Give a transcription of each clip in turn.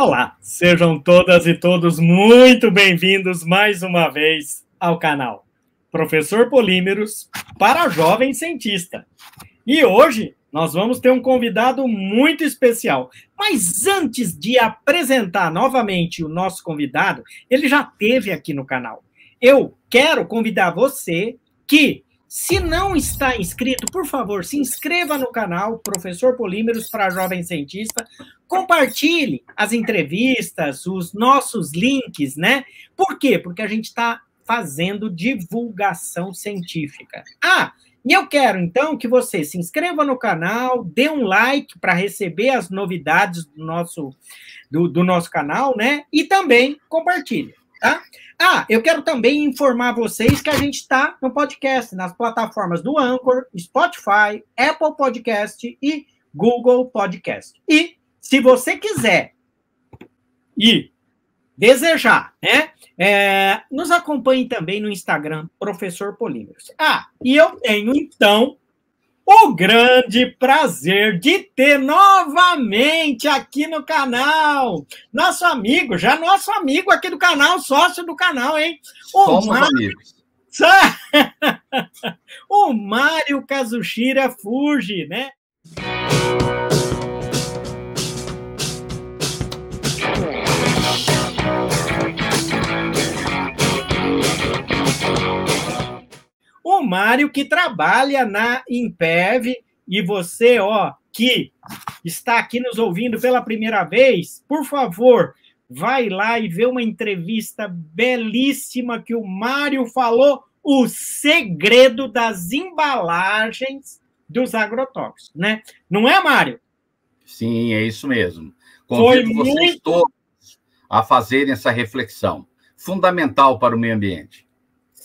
Olá, sejam todas e todos muito bem-vindos mais uma vez ao canal Professor Polímeros para Jovem Cientista. E hoje nós vamos ter um convidado muito especial. Mas antes de apresentar novamente o nosso convidado, ele já teve aqui no canal. Eu quero convidar você que se não está inscrito, por favor, se inscreva no canal Professor Polímeros para Jovem Cientista. Compartilhe as entrevistas, os nossos links, né? Por quê? Porque a gente está fazendo divulgação científica. Ah, e eu quero, então, que você se inscreva no canal, dê um like para receber as novidades do nosso, do, do nosso canal, né? E também compartilhe, tá? Ah, eu quero também informar vocês que a gente está no podcast, nas plataformas do Anchor, Spotify, Apple Podcast e Google Podcast. E se você quiser e desejar, né? É, nos acompanhe também no Instagram, Professor Polímeros. Ah, e eu tenho então o grande prazer de ter novamente aqui no canal nosso amigo, já nosso amigo aqui do canal, sócio do canal, hein? O Somos Mário... amigos. o Mário Kazushira Fuji, né? O Mário que trabalha na Impev e você, ó, que está aqui nos ouvindo pela primeira vez, por favor, vai lá e vê uma entrevista belíssima que o Mário falou o segredo das embalagens dos agrotóxicos, né? Não é, Mário? Sim, é isso mesmo. Convido Foi vocês muito... todos a fazerem essa reflexão fundamental para o meio ambiente.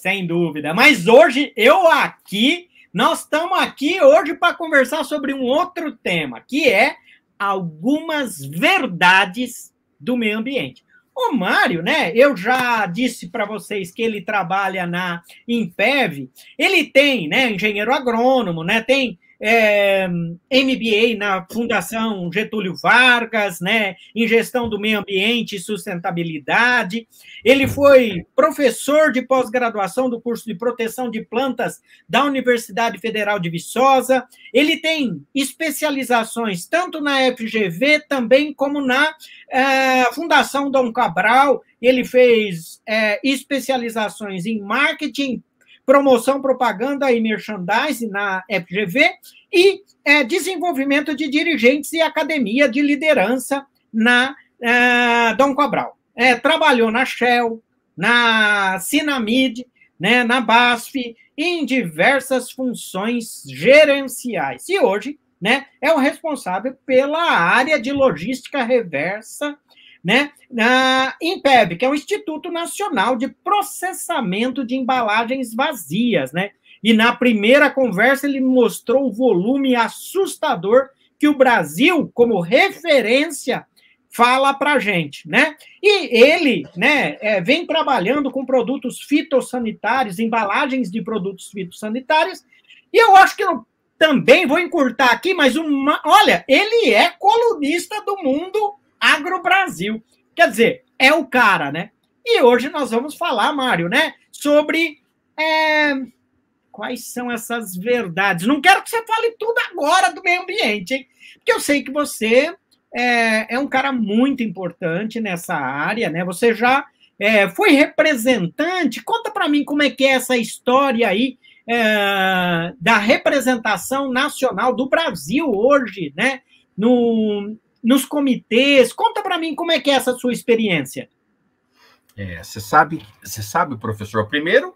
Sem dúvida. Mas hoje, eu aqui, nós estamos aqui hoje para conversar sobre um outro tema, que é algumas verdades do meio ambiente. O Mário, né? Eu já disse para vocês que ele trabalha na Impev. Ele tem, né? Engenheiro agrônomo, né? Tem é, MBA na Fundação Getúlio Vargas, né, em gestão do meio ambiente e sustentabilidade. Ele foi professor de pós-graduação do curso de proteção de plantas da Universidade Federal de Viçosa. Ele tem especializações tanto na FGV também como na é, Fundação Dom Cabral. Ele fez é, especializações em marketing promoção, propaganda e merchandising na FGV e é, desenvolvimento de dirigentes e academia de liderança na é, Dom Cabral. É, trabalhou na Shell, na Sinamid, né, na BASF, em diversas funções gerenciais. E hoje né, é o responsável pela área de logística reversa né, na INPEB, que é o Instituto Nacional de Processamento de Embalagens Vazias, né? E na primeira conversa ele mostrou o volume assustador que o Brasil, como referência, fala para gente, né? E ele, né, é, vem trabalhando com produtos fitossanitários, embalagens de produtos fitossanitários, e eu acho que eu também vou encurtar aqui, mas uma, olha, ele é colunista do Mundo Agro Brasil. Quer dizer, é o cara, né? E hoje nós vamos falar, Mário, né? Sobre é, quais são essas verdades. Não quero que você fale tudo agora do meio ambiente, hein? Porque eu sei que você é, é um cara muito importante nessa área, né? Você já é, foi representante. Conta para mim como é que é essa história aí é, da representação nacional do Brasil hoje, né? No, nos comitês. Conta para mim como é que é essa sua experiência. É, você sabe, você sabe, professor. Primeiro,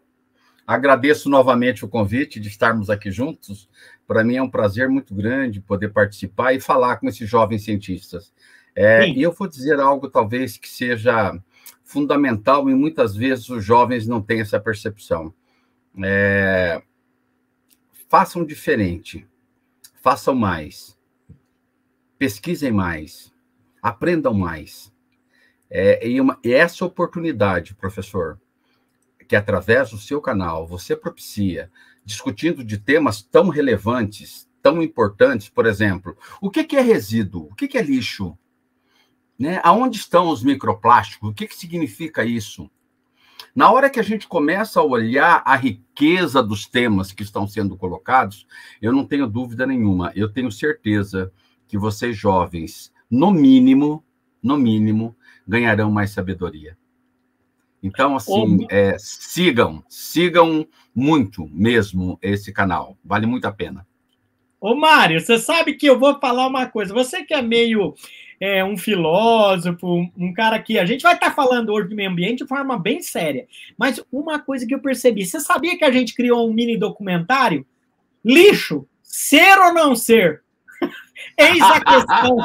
agradeço novamente o convite de estarmos aqui juntos. Para mim é um prazer muito grande poder participar e falar com esses jovens cientistas. É, e eu vou dizer algo talvez que seja fundamental e muitas vezes os jovens não têm essa percepção. É, façam diferente, façam mais pesquisem mais, aprendam mais. É, e, uma, essa oportunidade, professor, que através do seu canal você propicia, discutindo de temas tão relevantes, tão importantes, por exemplo, o que, que é resíduo? O que, que é lixo? Né? Aonde estão os microplásticos? O que, que significa isso? Na hora que a gente começa a olhar a riqueza dos temas que estão sendo colocados, eu não tenho dúvida nenhuma, eu tenho certeza que vocês jovens, no mínimo, no mínimo, ganharão mais sabedoria. Então, assim, é, sigam, sigam muito mesmo esse canal. Vale muito a pena. Ô, Mário, você sabe que eu vou falar uma coisa. Você que é meio é, um filósofo, um cara que a gente vai estar tá falando hoje de meio ambiente de forma bem séria. Mas uma coisa que eu percebi: você sabia que a gente criou um mini documentário? Lixo, ser ou não ser? Eis a questão.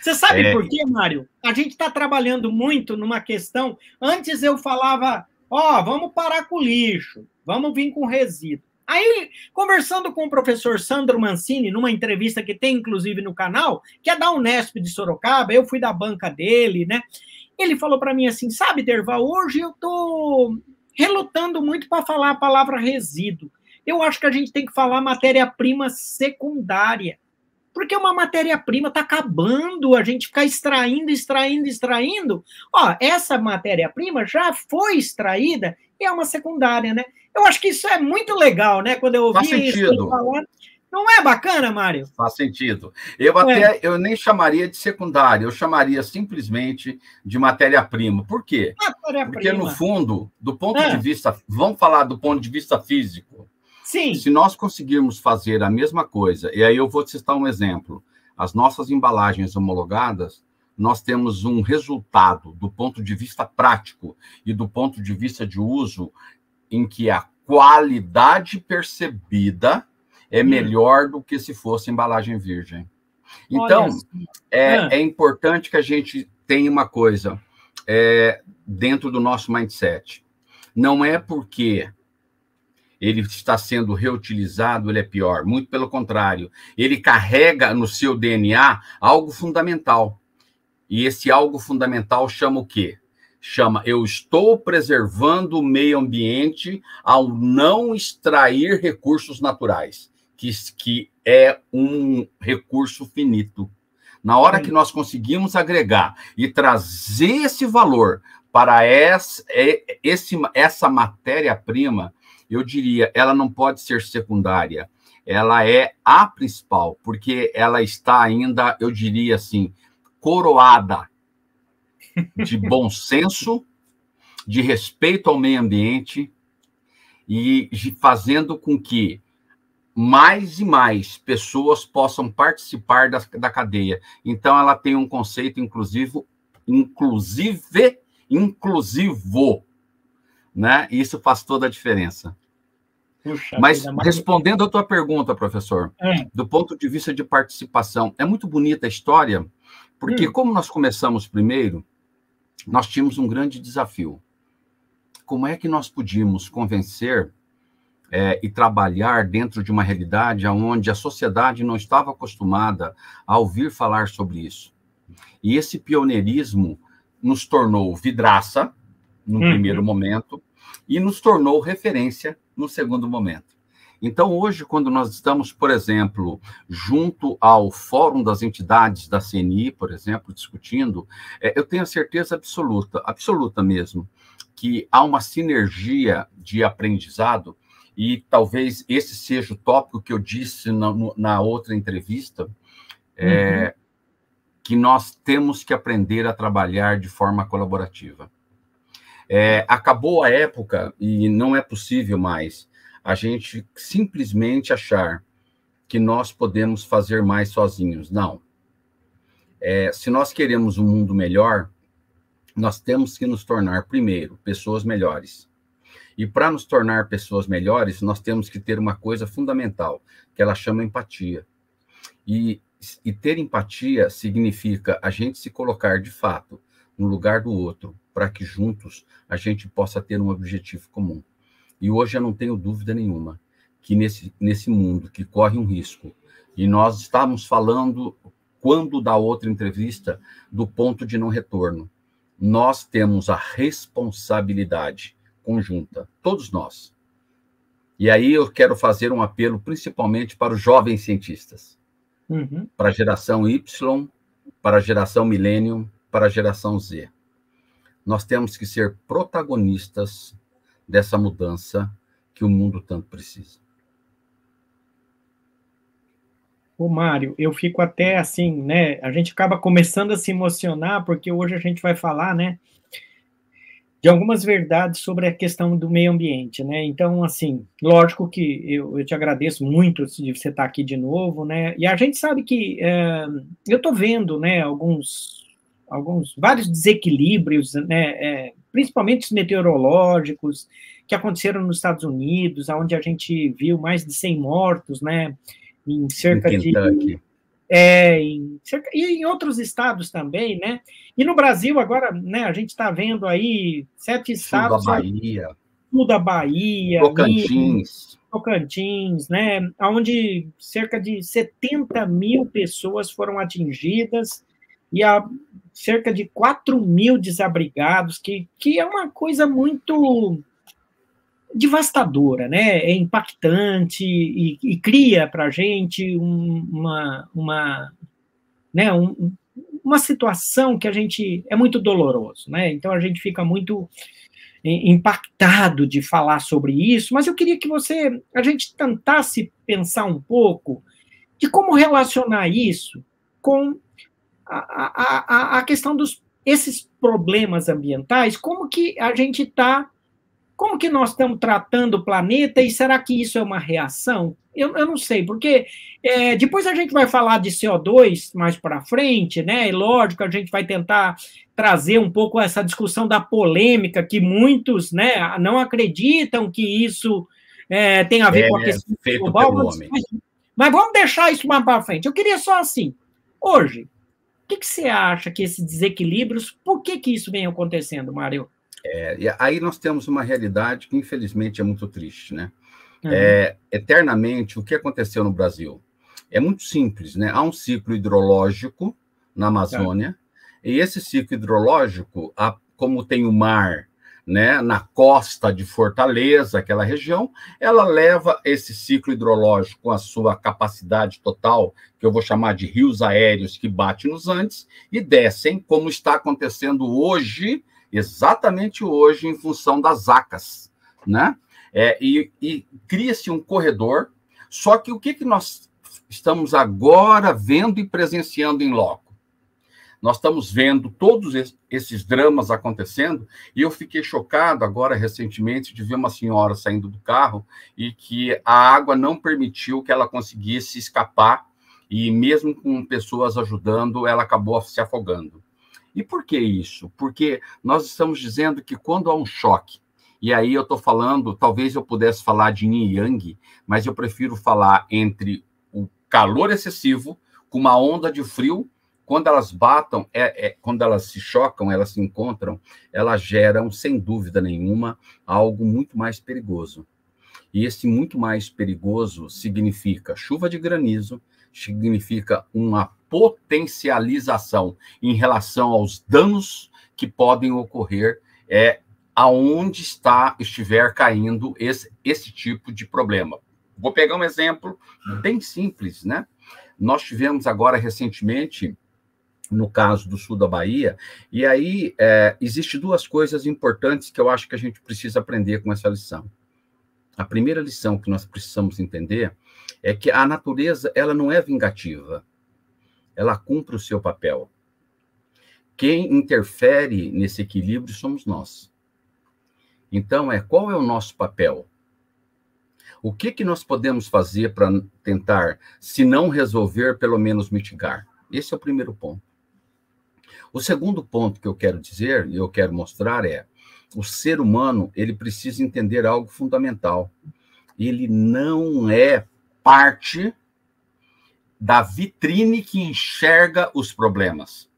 Você sabe é. por quê, Mário? A gente está trabalhando muito numa questão. Antes eu falava, ó, oh, vamos parar com o lixo, vamos vir com resíduo. Aí, conversando com o professor Sandro Mancini, numa entrevista que tem, inclusive, no canal, que é da Unesp de Sorocaba, eu fui da banca dele, né? Ele falou para mim assim: sabe, Derval, hoje eu tô relutando muito para falar a palavra resíduo. Eu acho que a gente tem que falar matéria-prima secundária. Porque uma matéria-prima está acabando, a gente ficar extraindo, extraindo, extraindo. Ó, essa matéria-prima já foi extraída e é uma secundária, né? Eu acho que isso é muito legal, né? Quando eu ouvi Faz isso falando. Não é bacana, Mário? Faz sentido. Eu até é. eu nem chamaria de secundária, eu chamaria simplesmente de matéria-prima. Por quê? Matéria Porque, no fundo, do ponto é. de vista. Vamos falar do ponto de vista físico. Sim. Se nós conseguirmos fazer a mesma coisa, e aí eu vou citar um exemplo: as nossas embalagens homologadas, nós temos um resultado do ponto de vista prático e do ponto de vista de uso em que a qualidade percebida é hum. melhor do que se fosse embalagem virgem. Então, é, ah. é, importante que a gente tenha uma coisa é, dentro do nosso mindset. Não é porque ele está sendo reutilizado, ele é pior. Muito pelo contrário, ele carrega no seu DNA algo fundamental. E esse algo fundamental chama o quê? Chama eu estou preservando o meio ambiente ao não extrair recursos naturais, que, que é um recurso finito. Na hora que nós conseguimos agregar e trazer esse valor para essa, é, esse, essa matéria-prima, eu diria, ela não pode ser secundária, ela é a principal, porque ela está ainda, eu diria assim, coroada de bom senso, de respeito ao meio ambiente e fazendo com que mais e mais pessoas possam participar da, da cadeia. Então, ela tem um conceito inclusivo, inclusive, inclusivo, né? Isso faz toda a diferença. Puxa, Mas respondendo a tua pergunta, professor, é. do ponto de vista de participação, é muito bonita a história, porque hum. como nós começamos primeiro, nós tínhamos um grande desafio. Como é que nós podíamos convencer é, e trabalhar dentro de uma realidade onde a sociedade não estava acostumada a ouvir falar sobre isso? E esse pioneirismo nos tornou vidraça, no hum. primeiro momento, e nos tornou referência no segundo momento. Então, hoje, quando nós estamos, por exemplo, junto ao Fórum das Entidades da CNI, por exemplo, discutindo, é, eu tenho a certeza absoluta, absoluta mesmo, que há uma sinergia de aprendizado, e talvez esse seja o tópico que eu disse na, na outra entrevista, é, uhum. que nós temos que aprender a trabalhar de forma colaborativa. É, acabou a época, e não é possível mais, a gente simplesmente achar que nós podemos fazer mais sozinhos. Não. É, se nós queremos um mundo melhor, nós temos que nos tornar, primeiro, pessoas melhores. E para nos tornar pessoas melhores, nós temos que ter uma coisa fundamental, que ela chama empatia. E, e ter empatia significa a gente se colocar de fato no lugar do outro, para que juntos a gente possa ter um objetivo comum. E hoje eu não tenho dúvida nenhuma que nesse, nesse mundo que corre um risco, e nós estávamos falando, quando da outra entrevista, do ponto de não retorno, nós temos a responsabilidade conjunta, todos nós. E aí eu quero fazer um apelo principalmente para os jovens cientistas, uhum. para a geração Y para a geração Millennium, para a geração Z. Nós temos que ser protagonistas dessa mudança que o mundo tanto precisa. Ô, Mário, eu fico até assim, né? A gente acaba começando a se emocionar, porque hoje a gente vai falar, né? De algumas verdades sobre a questão do meio ambiente, né? Então, assim, lógico que eu, eu te agradeço muito de você estar aqui de novo, né? E a gente sabe que é, eu estou vendo, né, alguns, alguns, vários desequilíbrios, né? É, principalmente os meteorológicos, que aconteceram nos Estados Unidos, onde a gente viu mais de 100 mortos, né? em cerca em de. É, em cerca, e em outros estados também, né? E no Brasil, agora, né, a gente está vendo aí sete estados. Sul da Bahia. Sul da Bahia. Tocantins. Tocantins, né? Onde cerca de 70 mil pessoas foram atingidas e há cerca de 4 mil desabrigados, que, que é uma coisa muito devastadora, né? É impactante e, e cria para a gente um, uma, uma, né? Um, uma situação que a gente é muito doloroso, né? Então a gente fica muito impactado de falar sobre isso, mas eu queria que você, a gente tentasse pensar um pouco de como relacionar isso com a, a, a, questão dos esses problemas ambientais, como que a gente está como que nós estamos tratando o planeta e será que isso é uma reação? Eu, eu não sei, porque é, depois a gente vai falar de CO2 mais para frente, né? E lógico, a gente vai tentar trazer um pouco essa discussão da polêmica, que muitos né, não acreditam que isso é, tem a ver é, com a questão global. Mas, mas, vamos deixar isso mais para frente. Eu queria só assim, hoje, que, que você acha que esses desequilíbrios, por que, que isso vem acontecendo, Mário? É, e aí nós temos uma realidade que, infelizmente, é muito triste, né? Uhum. É, eternamente, o que aconteceu no Brasil? É muito simples, né? Há um ciclo hidrológico na Amazônia, e esse ciclo hidrológico, como tem o mar né, na costa de Fortaleza, aquela região, ela leva esse ciclo hidrológico com a sua capacidade total, que eu vou chamar de rios aéreos que bate nos Andes, e descem, como está acontecendo hoje exatamente hoje em função das ACAS, né? É, e, e cria-se um corredor, só que o que, que nós estamos agora vendo e presenciando em loco? Nós estamos vendo todos esses dramas acontecendo e eu fiquei chocado agora recentemente de ver uma senhora saindo do carro e que a água não permitiu que ela conseguisse escapar e mesmo com pessoas ajudando, ela acabou se afogando. E por que isso? Porque nós estamos dizendo que quando há um choque, e aí eu estou falando, talvez eu pudesse falar de yin yang, mas eu prefiro falar entre o calor excessivo com uma onda de frio, quando elas batam, é, é, quando elas se chocam, elas se encontram, elas geram, sem dúvida nenhuma, algo muito mais perigoso. E esse muito mais perigoso significa chuva de granizo, significa uma potencialização em relação aos danos que podem ocorrer é, aonde está estiver caindo esse, esse tipo de problema. Vou pegar um exemplo bem simples, né? Nós tivemos agora recentemente no caso do sul da Bahia, e aí é, existe duas coisas importantes que eu acho que a gente precisa aprender com essa lição. A primeira lição que nós precisamos entender é que a natureza ela não é vingativa ela cumpre o seu papel. Quem interfere nesse equilíbrio somos nós. Então, é qual é o nosso papel? O que, que nós podemos fazer para tentar, se não resolver, pelo menos mitigar? Esse é o primeiro ponto. O segundo ponto que eu quero dizer e eu quero mostrar é o ser humano ele precisa entender algo fundamental. Ele não é parte da vitrine que enxerga os problemas.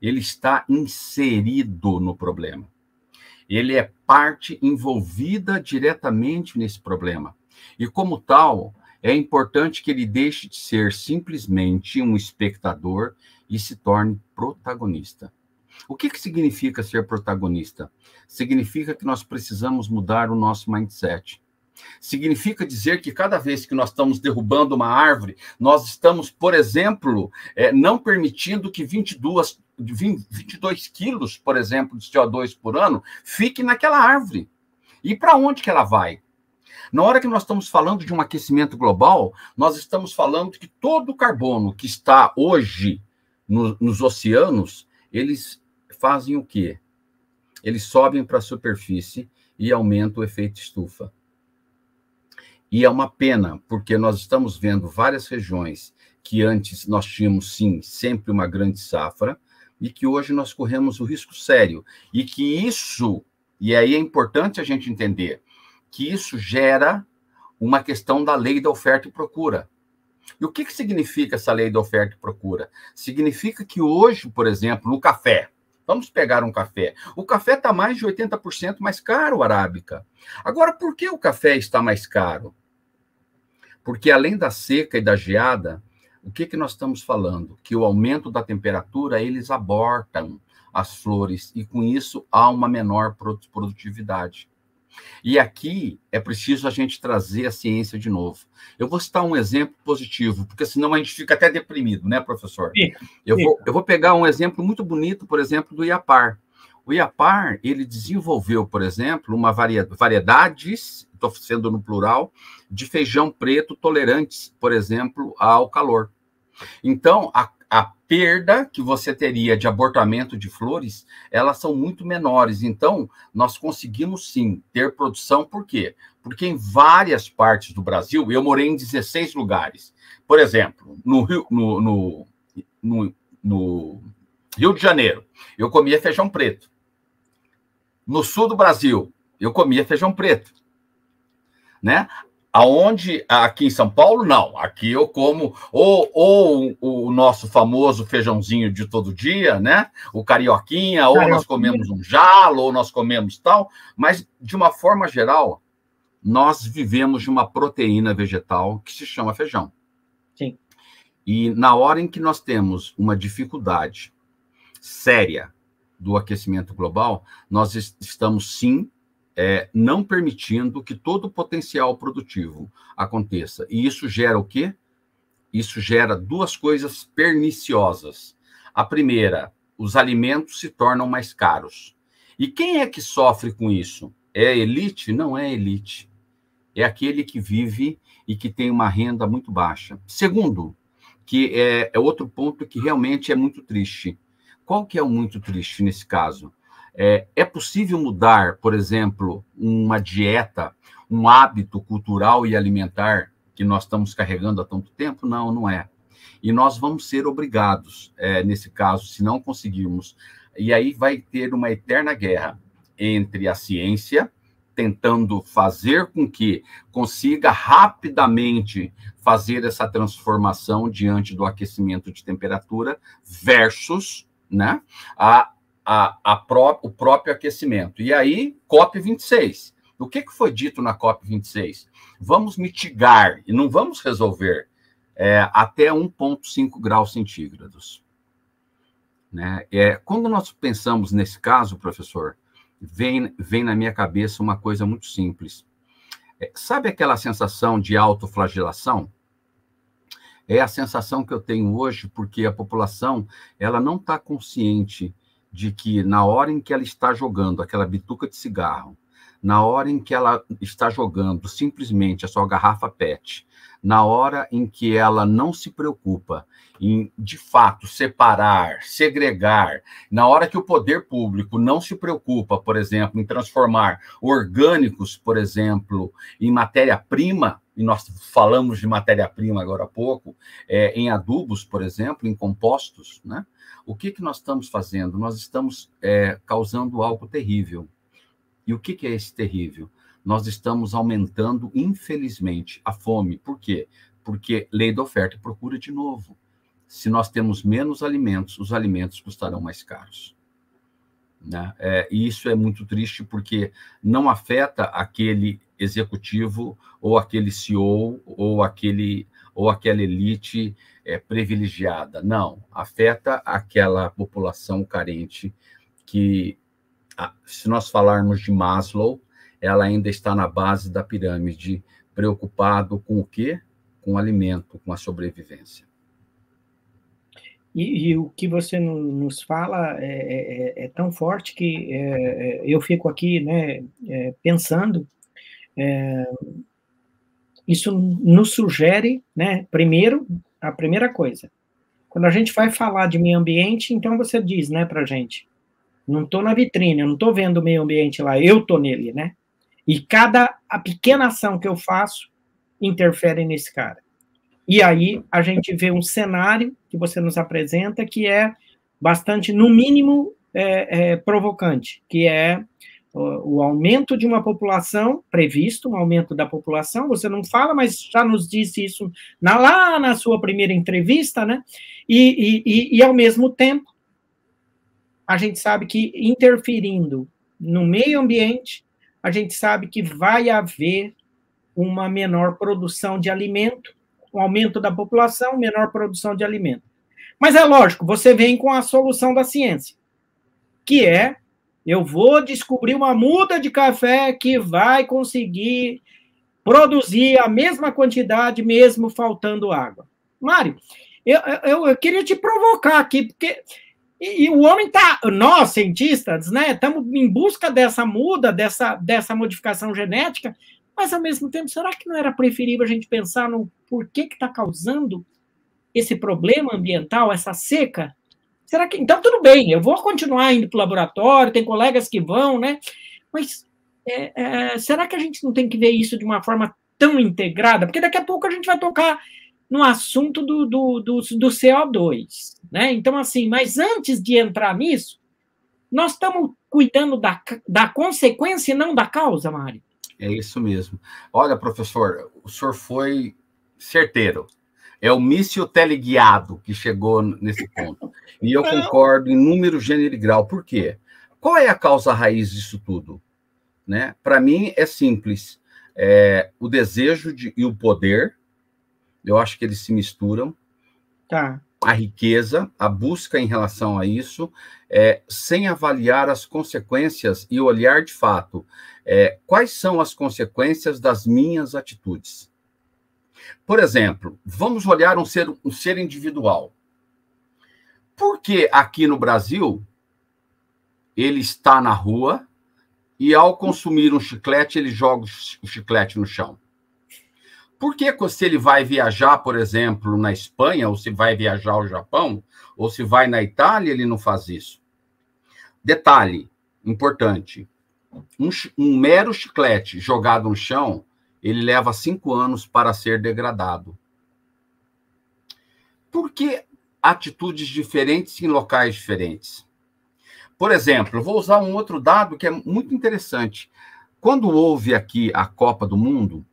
Ele está inserido no problema. Ele é parte envolvida diretamente nesse problema. E, como tal, é importante que ele deixe de ser simplesmente um espectador e se torne protagonista. O que, que significa ser protagonista? Significa que nós precisamos mudar o nosso mindset. Significa dizer que cada vez que nós estamos derrubando uma árvore, nós estamos, por exemplo, é, não permitindo que 22, 20, 22 quilos, por exemplo, de CO2 por ano fique naquela árvore. E para onde que ela vai? Na hora que nós estamos falando de um aquecimento global, nós estamos falando que todo o carbono que está hoje no, nos oceanos, eles fazem o quê? Eles sobem para a superfície e aumentam o efeito estufa. E é uma pena, porque nós estamos vendo várias regiões que antes nós tínhamos, sim, sempre uma grande safra, e que hoje nós corremos o risco sério. E que isso, e aí é importante a gente entender, que isso gera uma questão da lei da oferta e procura. E o que, que significa essa lei da oferta e procura? Significa que hoje, por exemplo, no café, vamos pegar um café, o café está mais de 80% mais caro, arábica. Agora, por que o café está mais caro? Porque além da seca e da geada, o que, que nós estamos falando? Que o aumento da temperatura, eles abortam as flores e com isso há uma menor produtividade. E aqui é preciso a gente trazer a ciência de novo. Eu vou citar um exemplo positivo, porque senão a gente fica até deprimido, né, professor? eu, Vou, eu vou pegar um exemplo muito bonito, por exemplo, do Iapar. O Iapar, ele desenvolveu, por exemplo, uma variedades, estou sendo no plural, de feijão preto tolerantes, por exemplo, ao calor. Então, a a perda que você teria de abortamento de flores, elas são muito menores. Então, nós conseguimos sim ter produção, por quê? Porque em várias partes do Brasil, eu morei em 16 lugares. Por exemplo, no Rio, no, no, no, no Rio de Janeiro, eu comia feijão preto. No sul do Brasil, eu comia feijão preto. Né? Aonde aqui em São Paulo, não. Aqui eu como ou, ou o nosso famoso feijãozinho de todo dia, né? O carioquinha, ou carioquinha. nós comemos um jalo, ou nós comemos tal, mas de uma forma geral, nós vivemos de uma proteína vegetal que se chama feijão. Sim. E na hora em que nós temos uma dificuldade séria do aquecimento global, nós estamos sim é, não permitindo que todo o potencial produtivo aconteça. E isso gera o quê? Isso gera duas coisas perniciosas. A primeira, os alimentos se tornam mais caros. E quem é que sofre com isso? É elite? Não é elite. É aquele que vive e que tem uma renda muito baixa. Segundo, que é, é outro ponto que realmente é muito triste. Qual que é o muito triste nesse caso? É, é possível mudar, por exemplo, uma dieta, um hábito cultural e alimentar que nós estamos carregando há tanto tempo? Não, não é. E nós vamos ser obrigados, é, nesse caso, se não conseguirmos. E aí vai ter uma eterna guerra entre a ciência, tentando fazer com que consiga rapidamente fazer essa transformação diante do aquecimento de temperatura, versus né, a a, a pró o próprio aquecimento. E aí, COP26. O que, que foi dito na COP26? Vamos mitigar e não vamos resolver é, até 1,5 graus centígrados. Né? É, quando nós pensamos nesse caso, professor, vem, vem na minha cabeça uma coisa muito simples. É, sabe aquela sensação de autoflagelação? É a sensação que eu tenho hoje porque a população ela não está consciente de que na hora em que ela está jogando aquela bituca de cigarro, na hora em que ela está jogando simplesmente a sua garrafa PET, na hora em que ela não se preocupa em, de fato, separar, segregar, na hora que o poder público não se preocupa, por exemplo, em transformar orgânicos, por exemplo, em matéria-prima, e nós falamos de matéria-prima agora há pouco, é, em adubos, por exemplo, em compostos, né? O que, que nós estamos fazendo? Nós estamos é, causando algo terrível. E o que, que é esse terrível? Nós estamos aumentando, infelizmente, a fome. Por quê? Porque lei da oferta e procura de novo. Se nós temos menos alimentos, os alimentos custarão mais caros. Né? É, e isso é muito triste porque não afeta aquele executivo ou aquele CEO ou aquele ou aquela elite é, privilegiada. Não, afeta aquela população carente que, se nós falarmos de Maslow, ela ainda está na base da pirâmide, preocupado com o quê? Com o alimento, com a sobrevivência. E, e, o que você nos fala é, é, é tão forte que é, é eu fico aqui né, é, pensando. É, isso nos sugere, né, primeiro, a primeira coisa. Quando a gente vai falar de meio ambiente, então você diz, né, para gente, não estou na vitrine, eu não estou vendo o meio ambiente lá, eu estou nele, né? E cada a pequena ação que eu faço interfere nesse cara. E aí a gente vê um cenário que você nos apresenta que é bastante, no mínimo, é, é, provocante, que é o, aumento de uma população previsto, um aumento da população. Você não fala, mas já nos disse isso na, lá na sua primeira entrevista, né? E, e, e, e ao mesmo tempo, a gente sabe que interferindo no meio ambiente, a gente sabe que vai haver uma menor produção de alimento um aumento da população, menor produção de alimento. Mas é lógico, você vem com a solução da ciência, que é eu vou descobrir uma muda de café que vai conseguir produzir a mesma quantidade, mesmo faltando água. Mário, eu, eu, eu queria te provocar aqui, porque e, e, o homem tá, nós cientistas, né, estamos em busca dessa muda, dessa, dessa modificação genética, mas, ao mesmo tempo, será que não era preferível a gente pensar no porquê que está causando esse problema ambiental, essa seca? Será que. Então, tudo bem, eu vou continuar indo para o laboratório, tem colegas que vão, né? Mas é, é, será que a gente não tem que ver isso de uma forma tão integrada? Porque daqui a pouco a gente vai tocar no assunto do, do, do, do CO2, né? Então, assim, mas antes de entrar nisso, nós estamos cuidando da, da consequência e não da causa, Mário. É isso mesmo. Olha, professor, o senhor foi certeiro. É o míssil teleguiado que chegou nesse ponto. E eu concordo em número, gênero e grau. Por quê? Qual é a causa raiz disso tudo? Né? Para mim, é simples. É, o desejo de, e o poder, eu acho que eles se misturam. Tá. A riqueza, a busca em relação a isso, é, sem avaliar as consequências e olhar de fato é, quais são as consequências das minhas atitudes. Por exemplo, vamos olhar um ser, um ser individual. Por que aqui no Brasil ele está na rua e ao consumir um chiclete ele joga o chiclete no chão? Por que se ele vai viajar, por exemplo, na Espanha, ou se vai viajar ao Japão, ou se vai na Itália, ele não faz isso? Detalhe importante: um, um mero chiclete jogado no chão, ele leva cinco anos para ser degradado. Por que atitudes diferentes em locais diferentes? Por exemplo, vou usar um outro dado que é muito interessante. Quando houve aqui a Copa do Mundo,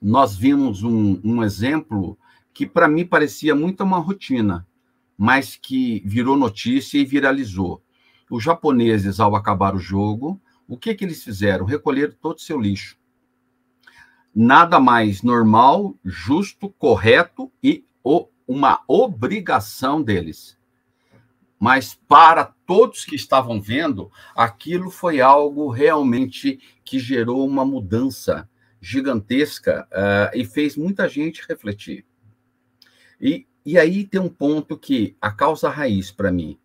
nós vimos um, um exemplo que para mim parecia muito uma rotina, mas que virou notícia e viralizou. Os japoneses, ao acabar o jogo, o que, que eles fizeram? Recolheram todo o seu lixo. Nada mais normal, justo, correto e uma obrigação deles. Mas para todos que estavam vendo, aquilo foi algo realmente que gerou uma mudança gigantesca uh, e fez muita gente refletir. E, e aí tem um ponto que a causa raiz para mim,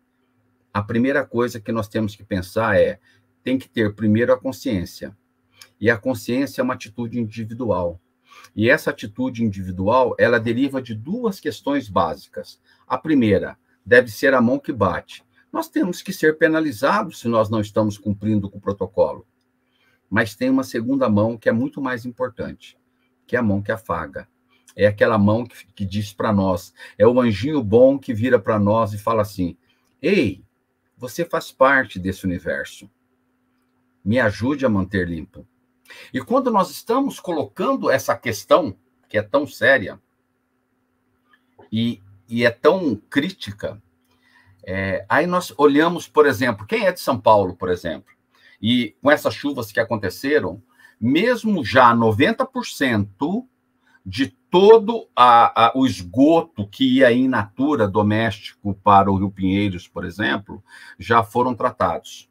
a primeira coisa que nós temos que pensar é tem que ter primeiro a consciência. E a consciência é uma atitude individual. E essa atitude individual, ela deriva de duas questões básicas. A primeira, deve ser a mão que bate. Nós temos que ser penalizados se nós não estamos cumprindo com o protocolo. Mas tem uma segunda mão que é muito mais importante, que é a mão que afaga. É aquela mão que, que diz para nós, é o anjinho bom que vira para nós e fala assim: Ei, você faz parte desse universo me ajude a manter limpo. E quando nós estamos colocando essa questão, que é tão séria e, e é tão crítica, é, aí nós olhamos, por exemplo, quem é de São Paulo, por exemplo, e com essas chuvas que aconteceram, mesmo já 90% de todo a, a, o esgoto que ia em natura doméstico para o Rio Pinheiros, por exemplo, já foram tratados.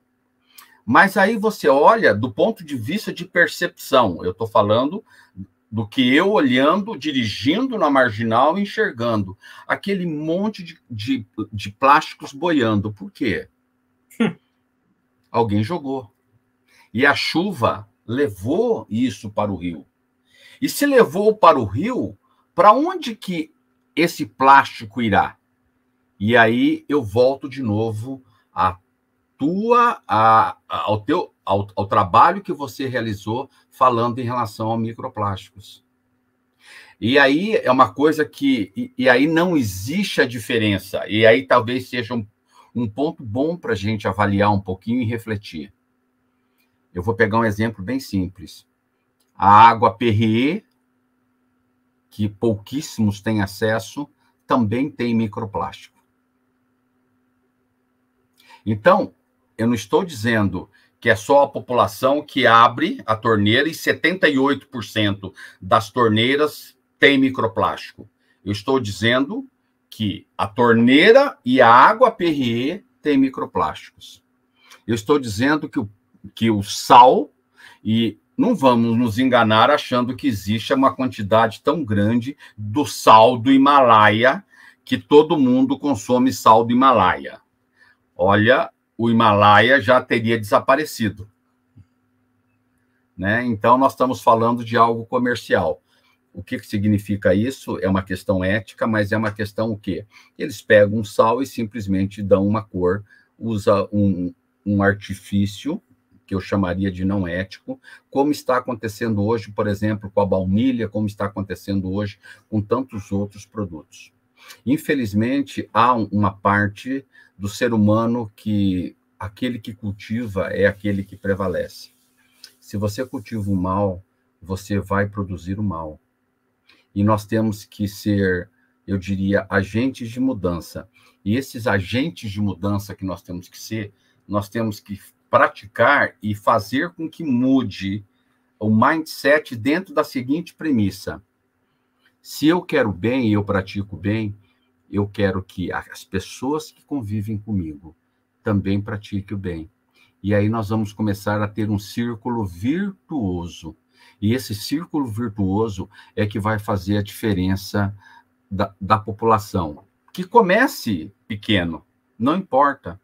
Mas aí você olha do ponto de vista de percepção. Eu estou falando do que eu olhando, dirigindo na marginal, enxergando aquele monte de, de, de plásticos boiando. Por quê? Alguém jogou. E a chuva levou isso para o rio. E se levou para o rio, para onde que esse plástico irá? E aí eu volto de novo à tua, a, ao teu, ao, ao trabalho que você realizou falando em relação ao microplásticos. E aí é uma coisa que. E, e, aí não existe a diferença. E aí talvez seja um, um ponto bom para a gente avaliar um pouquinho e refletir. Eu vou pegar um exemplo bem simples. A água Perrier, que pouquíssimos têm acesso, também tem microplástico. Então, eu não estou dizendo que é só a população que abre a torneira e 78% das torneiras tem microplástico. Eu estou dizendo que a torneira e a água Perrier têm microplásticos. Eu estou dizendo que o, que o sal, e não vamos nos enganar achando que existe uma quantidade tão grande do sal do Himalaia, que todo mundo consome sal do Himalaia. Olha, o Himalaia já teria desaparecido. Né? Então, nós estamos falando de algo comercial. O que, que significa isso? É uma questão ética, mas é uma questão o quê? Eles pegam um sal e simplesmente dão uma cor, usa um, um artifício que eu chamaria de não ético, como está acontecendo hoje, por exemplo, com a baunilha, como está acontecendo hoje com tantos outros produtos. Infelizmente, há uma parte do ser humano que aquele que cultiva é aquele que prevalece. Se você cultiva o mal, você vai produzir o mal. E nós temos que ser, eu diria, agentes de mudança. E esses agentes de mudança que nós temos que ser, nós temos que praticar e fazer com que mude o mindset dentro da seguinte premissa: se eu quero bem e eu pratico bem, eu quero que as pessoas que convivem comigo também pratiquem o bem. E aí nós vamos começar a ter um círculo virtuoso. E esse círculo virtuoso é que vai fazer a diferença da, da população. Que comece pequeno, não importa.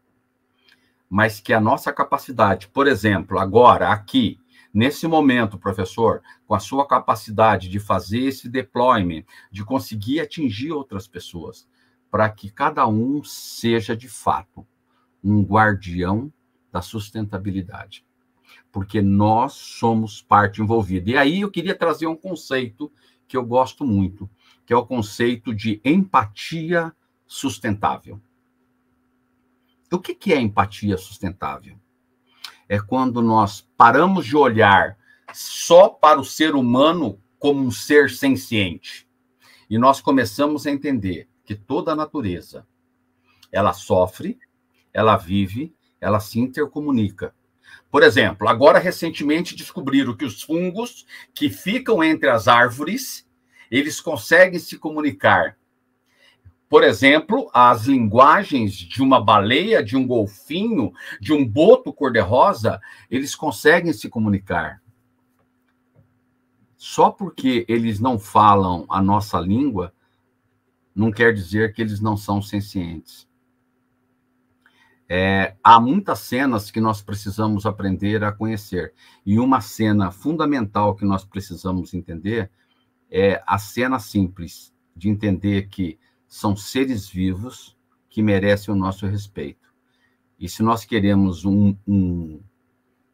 Mas que a nossa capacidade, por exemplo, agora, aqui, Nesse momento, professor, com a sua capacidade de fazer esse deployment, de conseguir atingir outras pessoas, para que cada um seja de fato um guardião da sustentabilidade. Porque nós somos parte envolvida. E aí eu queria trazer um conceito que eu gosto muito, que é o conceito de empatia sustentável. O que é empatia sustentável? É quando nós paramos de olhar só para o ser humano como um ser senciente e nós começamos a entender que toda a natureza ela sofre, ela vive, ela se intercomunica. Por exemplo, agora recentemente descobriram que os fungos que ficam entre as árvores, eles conseguem se comunicar por exemplo, as linguagens de uma baleia, de um golfinho, de um boto cor-de-rosa, eles conseguem se comunicar. Só porque eles não falam a nossa língua, não quer dizer que eles não são sencientes. É, há muitas cenas que nós precisamos aprender a conhecer. E uma cena fundamental que nós precisamos entender é a cena simples de entender que são seres vivos que merecem o nosso respeito. E se nós queremos um, um,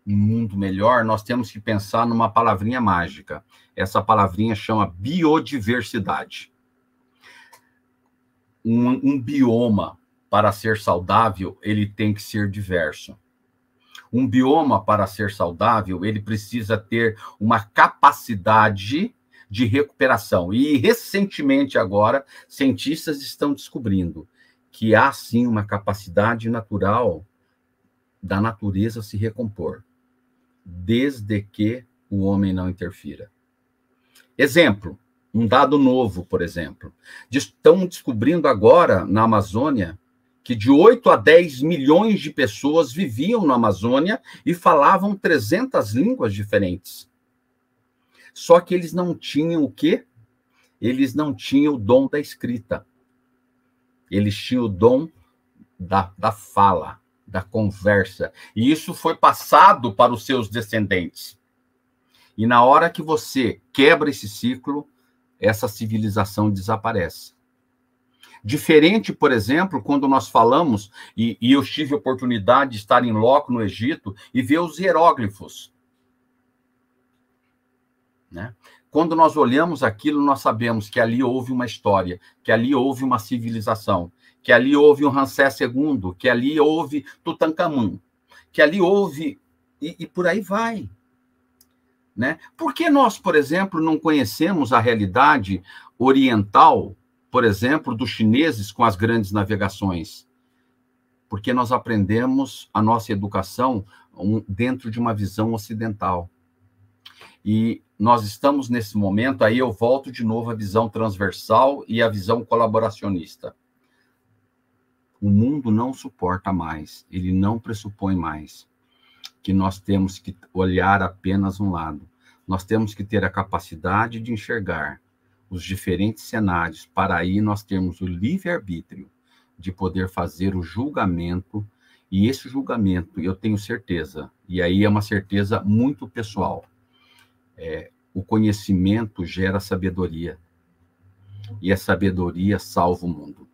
um mundo melhor, nós temos que pensar numa palavrinha mágica. Essa palavrinha chama biodiversidade. Um, um bioma, para ser saudável, ele tem que ser diverso. Um bioma, para ser saudável, ele precisa ter uma capacidade de recuperação. E recentemente agora, cientistas estão descobrindo que há sim uma capacidade natural da natureza se recompor, desde que o homem não interfira. Exemplo, um dado novo, por exemplo. Estão descobrindo agora na Amazônia que de 8 a 10 milhões de pessoas viviam na Amazônia e falavam 300 línguas diferentes. Só que eles não tinham o quê? Eles não tinham o dom da escrita. Eles tinham o dom da, da fala, da conversa. E isso foi passado para os seus descendentes. E na hora que você quebra esse ciclo, essa civilização desaparece. Diferente, por exemplo, quando nós falamos, e, e eu tive a oportunidade de estar em loco no Egito e ver os hieróglifos. Né? Quando nós olhamos aquilo, nós sabemos que ali houve uma história, que ali houve uma civilização, que ali houve um Ramsés II, que ali houve Tutankhamun, que ali houve. E, e por aí vai. Né? Por que nós, por exemplo, não conhecemos a realidade oriental por exemplo, dos chineses com as grandes navegações? Porque nós aprendemos a nossa educação dentro de uma visão ocidental. E nós estamos nesse momento, aí eu volto de novo à visão transversal e à visão colaboracionista. O mundo não suporta mais, ele não pressupõe mais que nós temos que olhar apenas um lado. Nós temos que ter a capacidade de enxergar os diferentes cenários, para aí nós termos o livre-arbítrio de poder fazer o julgamento, e esse julgamento, eu tenho certeza, e aí é uma certeza muito pessoal, é, o conhecimento gera sabedoria, e a sabedoria salva o mundo.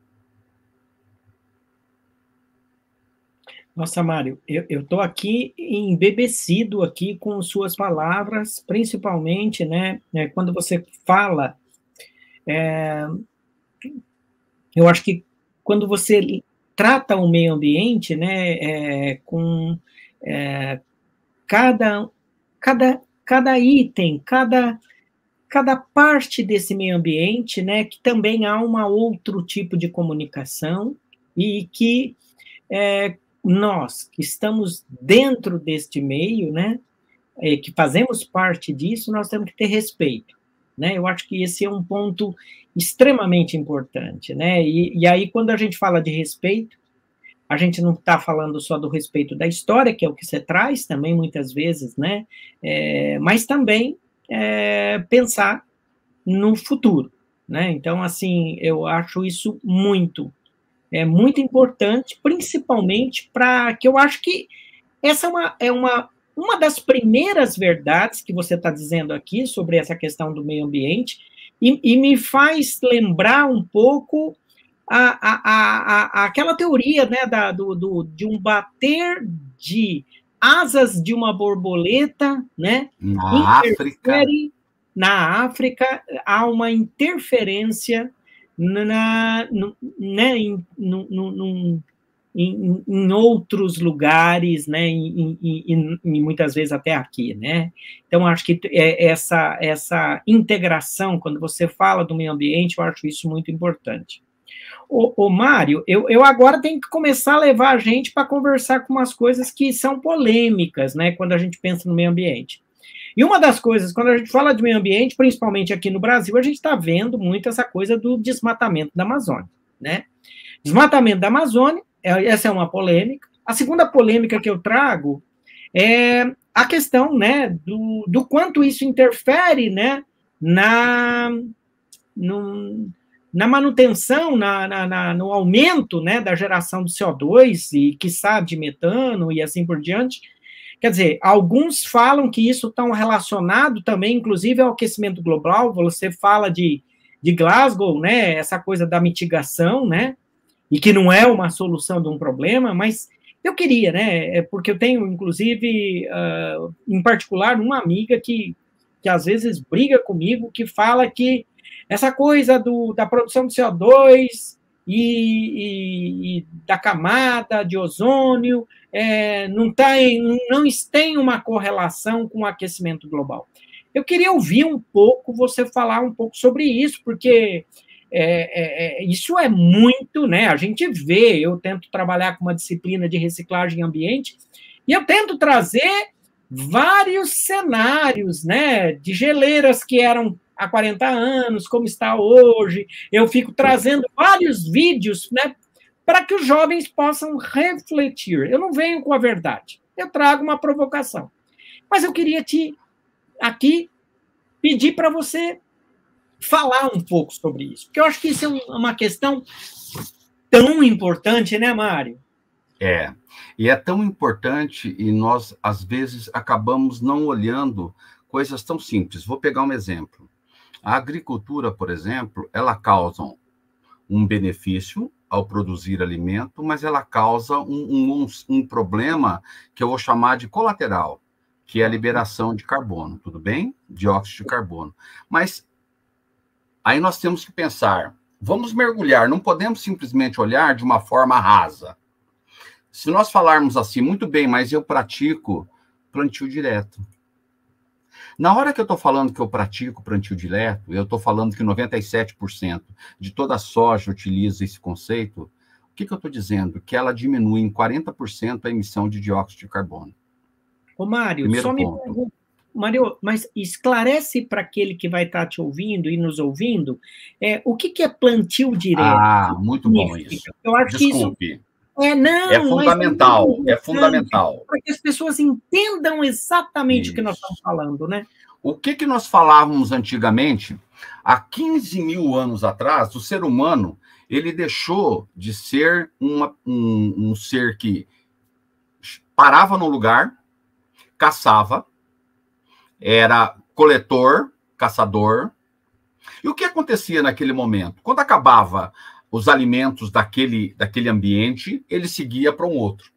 Nossa, Mário, eu estou aqui embebecido aqui com suas palavras, principalmente, né, né quando você fala é, eu acho que quando você trata o meio ambiente, né, é, com é, cada, cada, cada item, cada, cada parte desse meio ambiente, né, que também há um outro tipo de comunicação e que é, nós que estamos dentro deste meio, né, é, que fazemos parte disso, nós temos que ter respeito. Né? Eu acho que esse é um ponto extremamente importante, né? E, e aí, quando a gente fala de respeito, a gente não está falando só do respeito da história, que é o que você traz também muitas vezes, né? É, mas também é, pensar no futuro, né? Então, assim, eu acho isso muito, é muito importante, principalmente para que eu acho que essa é uma, é uma uma das primeiras verdades que você está dizendo aqui sobre essa questão do meio ambiente, e, e me faz lembrar um pouco a, a, a, aquela teoria né, da, do, do, de um bater de asas de uma borboleta, né? Na África. Na África, há uma interferência na, no, né, em, no, no, em, em outros lugares, né, e, muitas vezes até aqui, né? Então, acho que é essa, essa integração, quando você fala do meio ambiente, eu acho isso muito importante. O, Mário, eu, eu agora tenho que começar a levar a gente para conversar com umas coisas que são polêmicas, né, quando a gente pensa no meio ambiente. E uma das coisas, quando a gente fala de meio ambiente, principalmente aqui no Brasil, a gente está vendo muito essa coisa do desmatamento da Amazônia, né? Desmatamento da Amazônia é, essa é uma polêmica. A segunda polêmica que eu trago é a questão né, do, do quanto isso interfere né, na, no, na manutenção, na, na, na, no aumento né, da geração de CO2 e, quiçá, de metano e assim por diante. Quer dizer, alguns falam que isso está relacionado também, inclusive, ao aquecimento global. Você fala de, de Glasgow, né, essa coisa da mitigação, né, e que não é uma solução de um problema, mas eu queria, né? É porque eu tenho, inclusive, uh, em particular, uma amiga que, que às vezes briga comigo, que fala que essa coisa do, da produção de CO2 e, e, e da camada de ozônio é, não, tem, não tem uma correlação com o aquecimento global. Eu queria ouvir um pouco você falar um pouco sobre isso, porque é, é, é, isso é muito, né? A gente vê, eu tento trabalhar com uma disciplina de reciclagem ambiente, e eu tento trazer vários cenários, né? De geleiras que eram há 40 anos, como está hoje. Eu fico trazendo vários vídeos, né? para que os jovens possam refletir. Eu não venho com a verdade, eu trago uma provocação. Mas eu queria te aqui pedir para você falar um pouco sobre isso, porque eu acho que isso é uma questão tão importante, né, Mário? É, e é tão importante e nós, às vezes, acabamos não olhando coisas tão simples. Vou pegar um exemplo. A agricultura, por exemplo, ela causa um benefício ao produzir alimento, mas ela causa um, um, um, problema que eu vou chamar de colateral, que é a liberação de carbono, tudo bem? Dióxido de carbono. Mas aí nós temos que pensar, vamos mergulhar, não podemos simplesmente olhar de uma forma rasa. Se nós falarmos assim, muito bem, mas eu pratico plantio direto. Na hora que eu estou falando que eu pratico plantio direto, eu estou falando que 97% de toda a soja utiliza esse conceito, o que, que eu estou dizendo? Que ela diminui em 40% a emissão de dióxido de carbono. Ô, Mário, Primeiro só ponto. me pergunta. Mário, mas esclarece para aquele que vai estar tá te ouvindo e nos ouvindo é, o que, que é plantio direto. Ah, muito bom isso. Eu acho Desculpe. que isso é, não, é fundamental, é, é fundamental. Para que as pessoas entendam exatamente Isso. o que nós estamos falando, né? O que, que nós falávamos antigamente? Há 15 mil anos atrás, o ser humano ele deixou de ser uma, um, um ser que parava no lugar, caçava, era coletor, caçador. E o que acontecia naquele momento? Quando acabava os alimentos daquele, daquele ambiente, ele seguia para um outro.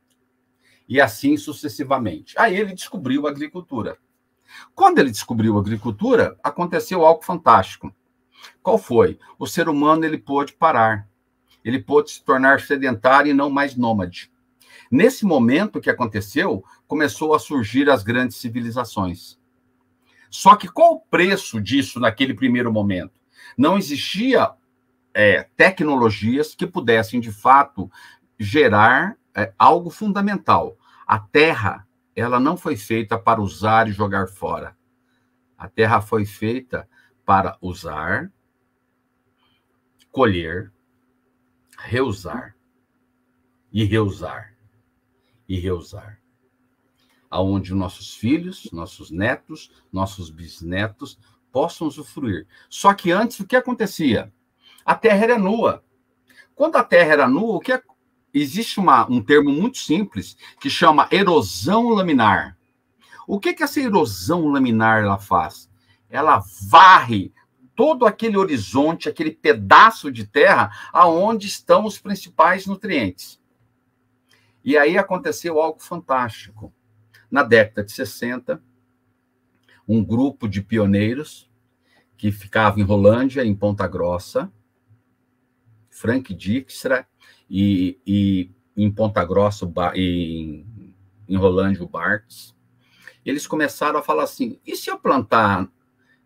E assim sucessivamente. Aí ele descobriu a agricultura. Quando ele descobriu a agricultura, aconteceu algo fantástico. Qual foi? O ser humano ele pôde parar. Ele pôde se tornar sedentário e não mais nômade. Nesse momento que aconteceu, começou a surgir as grandes civilizações. Só que qual o preço disso naquele primeiro momento? Não existia é, tecnologias que pudessem, de fato, gerar é, algo fundamental. A Terra, ela não foi feita para usar e jogar fora. A Terra foi feita para usar, colher, reusar e reusar e reusar. Aonde nossos filhos, nossos netos, nossos bisnetos possam usufruir. Só que antes o que acontecia? A Terra era nua. Quando a Terra era nua, o que é... existe uma, um termo muito simples que chama erosão laminar. O que que essa erosão laminar ela faz? Ela varre todo aquele horizonte, aquele pedaço de terra aonde estão os principais nutrientes. E aí aconteceu algo fantástico. Na década de 60, um grupo de pioneiros que ficava em Rolândia, em Ponta Grossa, Frank Dijkstra e, e em Ponta Grossa, em, em Rolândia, o Bartz, eles começaram a falar assim: e se eu plantar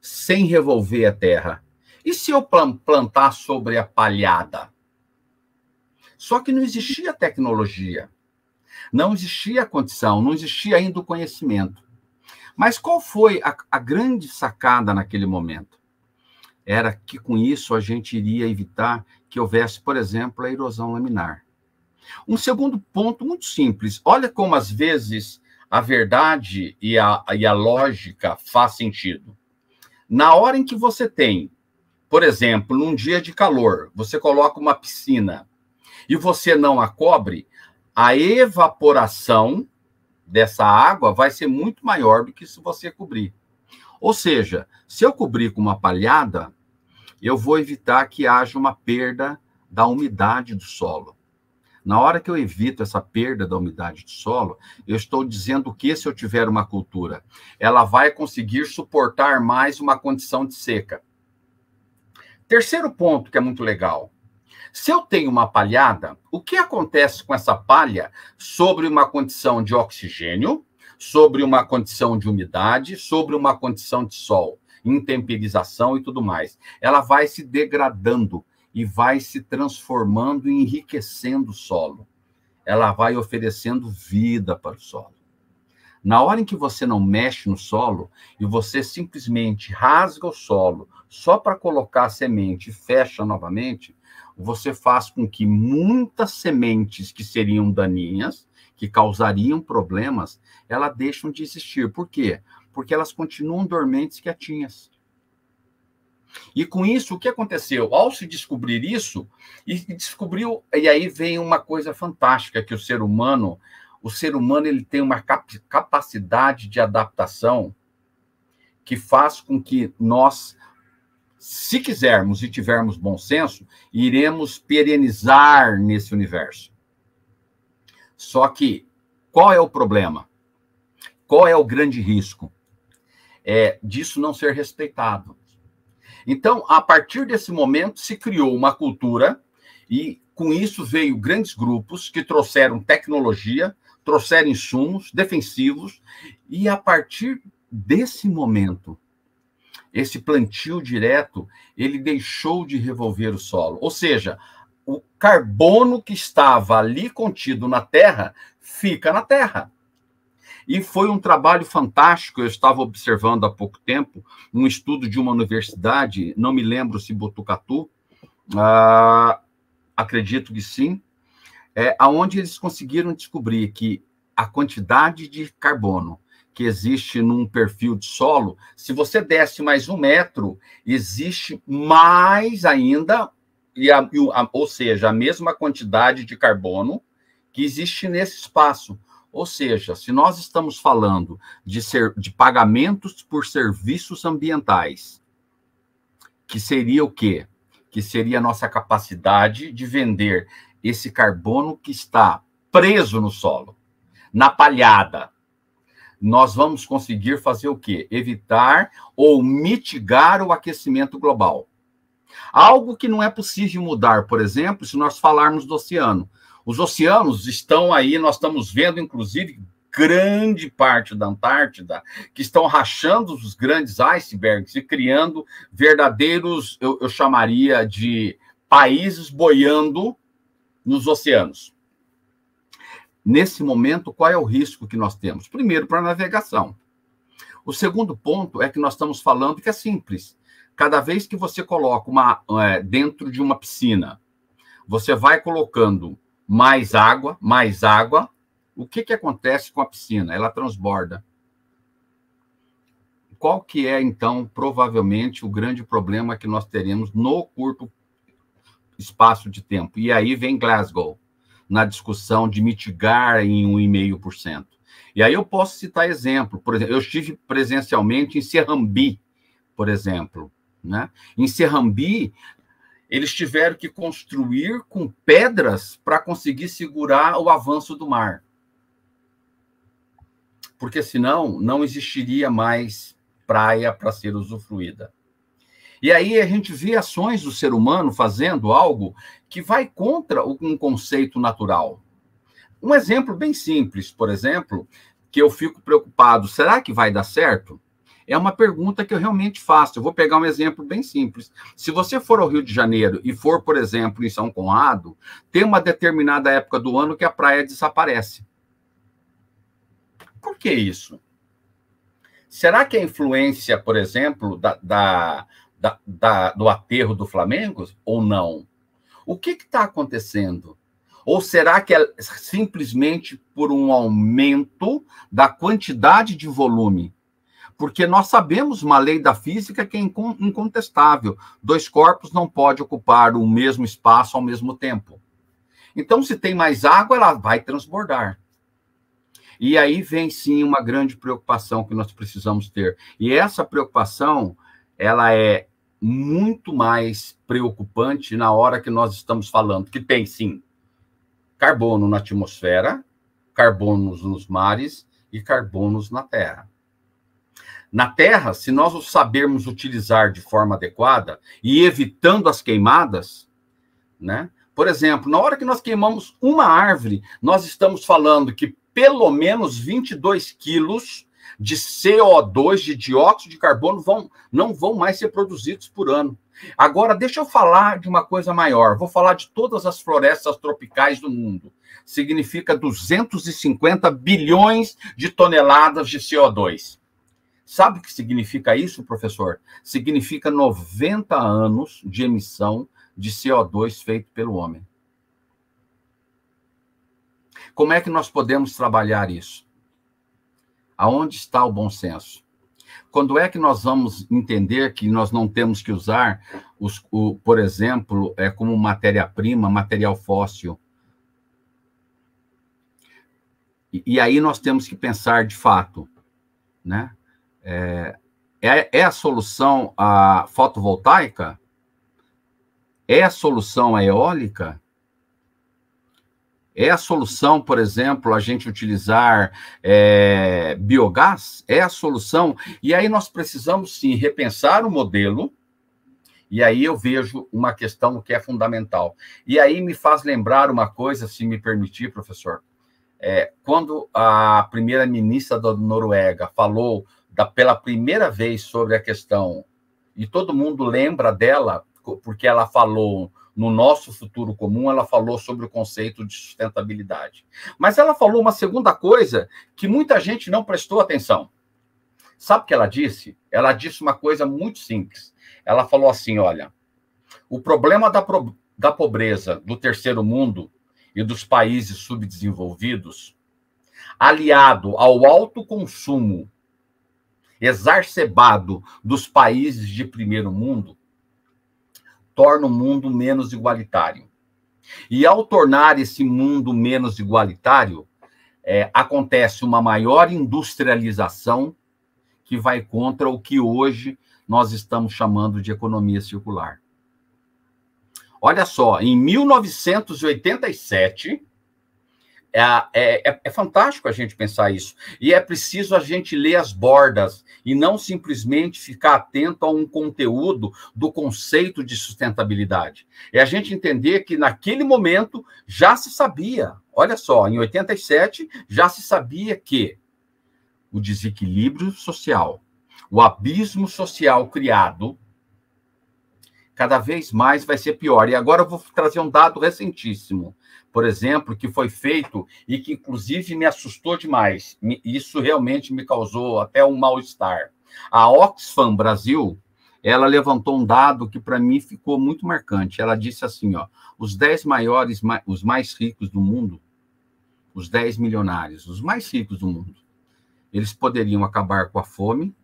sem revolver a terra? E se eu plantar sobre a palhada? Só que não existia tecnologia, não existia condição, não existia ainda o conhecimento. Mas qual foi a, a grande sacada naquele momento? Era que com isso a gente iria evitar que houvesse, por exemplo, a erosão laminar. Um segundo ponto muito simples. Olha como às vezes a verdade e a, e a lógica faz sentido. Na hora em que você tem, por exemplo, num dia de calor, você coloca uma piscina e você não a cobre, a evaporação dessa água vai ser muito maior do que se você cobrir. Ou seja, se eu cobrir com uma palhada, eu vou evitar que haja uma perda da umidade do solo. Na hora que eu evito essa perda da umidade do solo, eu estou dizendo que se eu tiver uma cultura, ela vai conseguir suportar mais uma condição de seca. Terceiro ponto que é muito legal. Se eu tenho uma palhada, o que acontece com essa palha sobre uma condição de oxigênio, sobre uma condição de umidade, sobre uma condição de sol? Intemperização e tudo mais. Ela vai se degradando e vai se transformando e enriquecendo o solo. Ela vai oferecendo vida para o solo. Na hora em que você não mexe no solo e você simplesmente rasga o solo só para colocar a semente e fecha novamente, você faz com que muitas sementes que seriam daninhas, que causariam problemas, elas deixam de existir. Por quê? Elas continuam dormentes quietinhas. E com isso, o que aconteceu? Ao se descobrir isso, e descobriu, e aí vem uma coisa fantástica que o ser humano, o ser humano ele tem uma capacidade de adaptação que faz com que nós, se quisermos e tivermos bom senso, iremos perenizar nesse universo. Só que qual é o problema? Qual é o grande risco? É disso não ser respeitado. Então, a partir desse momento, se criou uma cultura e com isso veio grandes grupos que trouxeram tecnologia, trouxeram insumos defensivos e a partir desse momento, esse plantio direto, ele deixou de revolver o solo. Ou seja, o carbono que estava ali contido na terra fica na terra. E foi um trabalho fantástico. Eu estava observando há pouco tempo um estudo de uma universidade, não me lembro se Botucatu, uh, acredito que sim, é, aonde eles conseguiram descobrir que a quantidade de carbono que existe num perfil de solo, se você desce mais um metro, existe mais ainda, e a, ou seja, a mesma quantidade de carbono que existe nesse espaço. Ou seja, se nós estamos falando de, ser, de pagamentos por serviços ambientais, que seria o quê? Que seria a nossa capacidade de vender esse carbono que está preso no solo, na palhada. Nós vamos conseguir fazer o quê? Evitar ou mitigar o aquecimento global. Algo que não é possível mudar, por exemplo, se nós falarmos do oceano. Os oceanos estão aí, nós estamos vendo, inclusive, grande parte da Antártida, que estão rachando os grandes icebergs e criando verdadeiros, eu, eu chamaria de países boiando nos oceanos. Nesse momento, qual é o risco que nós temos? Primeiro, para a navegação. O segundo ponto é que nós estamos falando que é simples. Cada vez que você coloca uma é, dentro de uma piscina, você vai colocando mais água, mais água. O que, que acontece com a piscina? Ela transborda. Qual que é, então, provavelmente, o grande problema que nós teremos no curto espaço de tempo? E aí vem Glasgow, na discussão de mitigar em 1,5%. E aí eu posso citar exemplo. Por exemplo, eu estive presencialmente em Serrambi, por exemplo. Né? Em Serrambi, eles tiveram que construir com pedras para conseguir segurar o avanço do mar. Porque senão não existiria mais praia para ser usufruída. E aí a gente vê ações do ser humano fazendo algo que vai contra um conceito natural. Um exemplo bem simples, por exemplo, que eu fico preocupado, será que vai dar certo? É uma pergunta que eu realmente faço. Eu vou pegar um exemplo bem simples. Se você for ao Rio de Janeiro e for, por exemplo, em São Conrado, tem uma determinada época do ano que a praia desaparece. Por que isso? Será que a influência, por exemplo, da, da, da, da do aterro do Flamengo ou não? O que está acontecendo? Ou será que é simplesmente por um aumento da quantidade de volume porque nós sabemos uma lei da física que é incontestável. Dois corpos não podem ocupar o mesmo espaço ao mesmo tempo. Então, se tem mais água, ela vai transbordar. E aí vem sim uma grande preocupação que nós precisamos ter. E essa preocupação, ela é muito mais preocupante na hora que nós estamos falando que tem sim carbono na atmosfera, carbonos nos mares e carbonos na terra. Na terra, se nós o sabermos utilizar de forma adequada e evitando as queimadas, né? Por exemplo, na hora que nós queimamos uma árvore, nós estamos falando que pelo menos 22 quilos de CO2, de dióxido de carbono, vão, não vão mais ser produzidos por ano. Agora, deixa eu falar de uma coisa maior. Vou falar de todas as florestas tropicais do mundo. Significa 250 bilhões de toneladas de CO2. Sabe o que significa isso, professor? Significa 90 anos de emissão de CO2 feito pelo homem. Como é que nós podemos trabalhar isso? Aonde está o bom senso? Quando é que nós vamos entender que nós não temos que usar, os, o, por exemplo, é, como matéria-prima, material fóssil? E, e, aí nós temos que pensar de fato, né? É, é, a solução a fotovoltaica? É a solução a eólica? É a solução, por exemplo, a gente utilizar é, biogás? É a solução? E aí nós precisamos, sim, repensar o modelo. E aí eu vejo uma questão que é fundamental. E aí me faz lembrar uma coisa, se me permitir, professor. É, quando a primeira-ministra da Noruega falou da, pela primeira vez sobre a questão, e todo mundo lembra dela, porque ela falou no nosso futuro comum, ela falou sobre o conceito de sustentabilidade. Mas ela falou uma segunda coisa que muita gente não prestou atenção. Sabe o que ela disse? Ela disse uma coisa muito simples. Ela falou assim: olha, o problema da, da pobreza do terceiro mundo e dos países subdesenvolvidos, aliado ao alto consumo exacerbado dos países de primeiro mundo, torna o mundo menos igualitário. E ao tornar esse mundo menos igualitário, é, acontece uma maior industrialização que vai contra o que hoje nós estamos chamando de economia circular. Olha só, em 1987, é, é, é, é, fantástico a gente pensar isso. E é preciso a gente ler as bordas e não simplesmente ficar atento a um conteúdo do conceito de sustentabilidade. É a gente entender que naquele momento já se sabia, olha só, em 87 já se sabia que o desequilíbrio social, o abismo social criado, cada vez mais vai ser pior. E agora eu vou trazer um dado recentíssimo por exemplo, que foi feito e que, inclusive, me assustou demais. Isso realmente me causou até um mal-estar. A Oxfam Brasil, ela levantou um dado que para mim ficou muito marcante. Ela disse assim, ó, os 10 maiores, os mais ricos do mundo, os 10 milionários, os mais ricos do mundo, eles poderiam acabar com a fome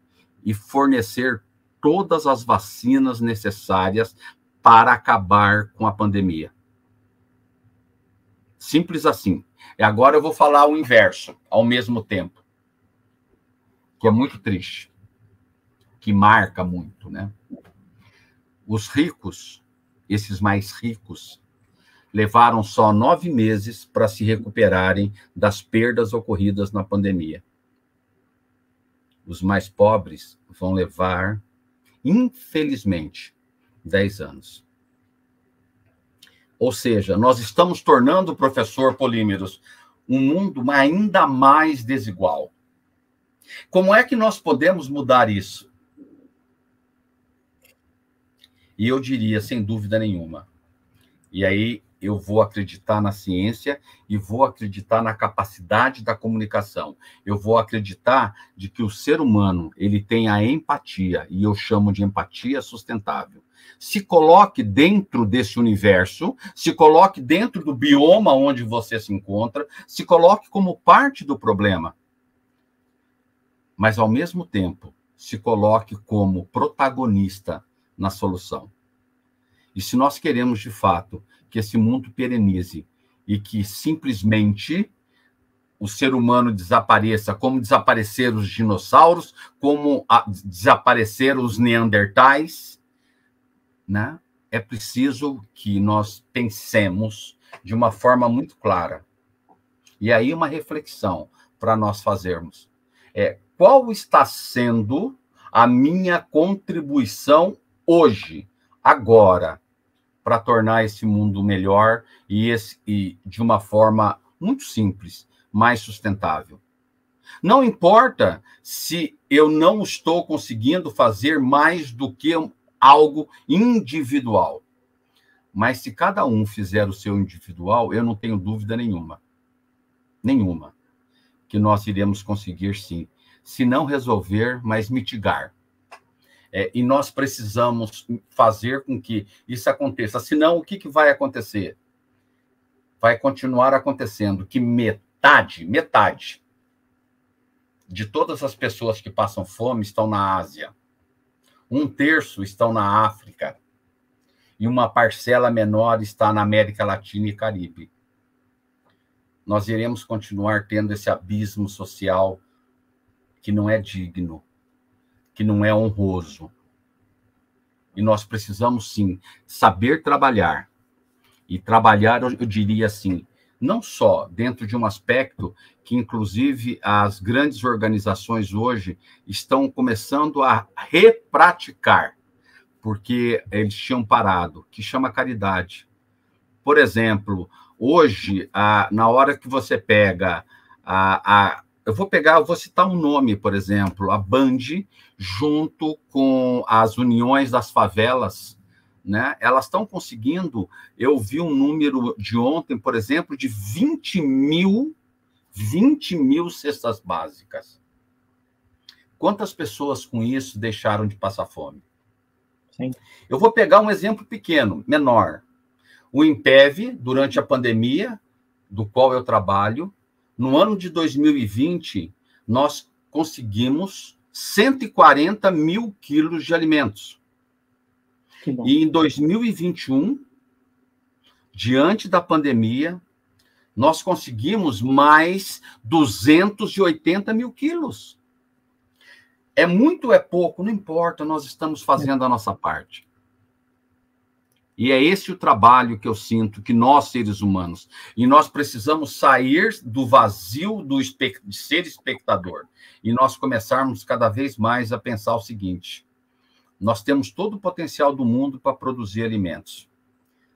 e fornecer todas as vacinas necessárias para acabar com a pandemia. Simples assim. E agora eu vou falar o inverso ao mesmo tempo, que é muito triste, que marca muito, né? Os ricos, esses mais ricos, levaram só nove meses para se recuperarem das perdas ocorridas na pandemia. Os mais pobres vão levar, infelizmente, dez anos. Ou seja, nós estamos tornando, professor Polímeros, um mundo ainda mais desigual. Como é que nós podemos mudar isso? E eu diria, sem dúvida nenhuma. E aí eu vou acreditar na ciência e vou acreditar na capacidade da comunicação. Eu vou acreditar de que o ser humano, ele tem a empatia, e eu chamo de empatia sustentável se coloque dentro desse universo, se coloque dentro do bioma onde você se encontra, se coloque como parte do problema. Mas, ao mesmo tempo, se coloque como protagonista na solução. E se nós queremos, de fato, que esse mundo perenize e que simplesmente o ser humano desapareça, como desapareceram os dinossauros, como desapareceram os neandertais, né, é preciso que nós pensemos de uma forma muito clara. E aí uma reflexão para nós fazermos. É, qual está sendo a minha contribuição hoje, agora, para tornar esse mundo melhor e, esse, e de uma forma muito simples, mais sustentável? Não importa se eu não estou conseguindo fazer mais do que algo individual. Mas se cada um fizer o seu individual, eu não tenho dúvida nenhuma, nenhuma, que nós iremos conseguir sim, se não resolver, mas mitigar. É, e nós precisamos fazer com que isso aconteça. Senão, o que, que vai acontecer? Vai continuar acontecendo que metade, metade de todas as pessoas que passam fome estão na Ásia. Um terço estão na África. E uma parcela menor está na América Latina e Caribe. Nós iremos continuar tendo esse abismo social que não é digno, que não é honroso. E nós precisamos, sim, saber trabalhar. E trabalhar, eu diria assim, não só dentro de um aspecto que, inclusive, as grandes organizações hoje estão começando a repraticar, porque eles tinham parado, que chama caridade. Por exemplo, hoje, a, na hora que você pega a, a eu vou pegar, eu vou citar um nome, por exemplo, a Band, junto com as uniões das favelas, né? Elas estão conseguindo. Eu vi um número de ontem, por exemplo, de 20 mil, 20 mil cestas básicas. Quantas pessoas com isso deixaram de passar fome? Sim. Eu vou pegar um exemplo pequeno, menor. O Impev, durante a pandemia, do qual eu trabalho, no ano de 2020, nós conseguimos 140 mil quilos de alimentos. E em 2021, diante da pandemia, nós conseguimos mais 280 mil quilos. É muito, é pouco, não importa, nós estamos fazendo a nossa parte. E é esse o trabalho que eu sinto que nós, seres humanos, e nós precisamos sair do vazio do de ser espectador e nós começarmos cada vez mais a pensar o seguinte: nós temos todo o potencial do mundo para produzir alimentos.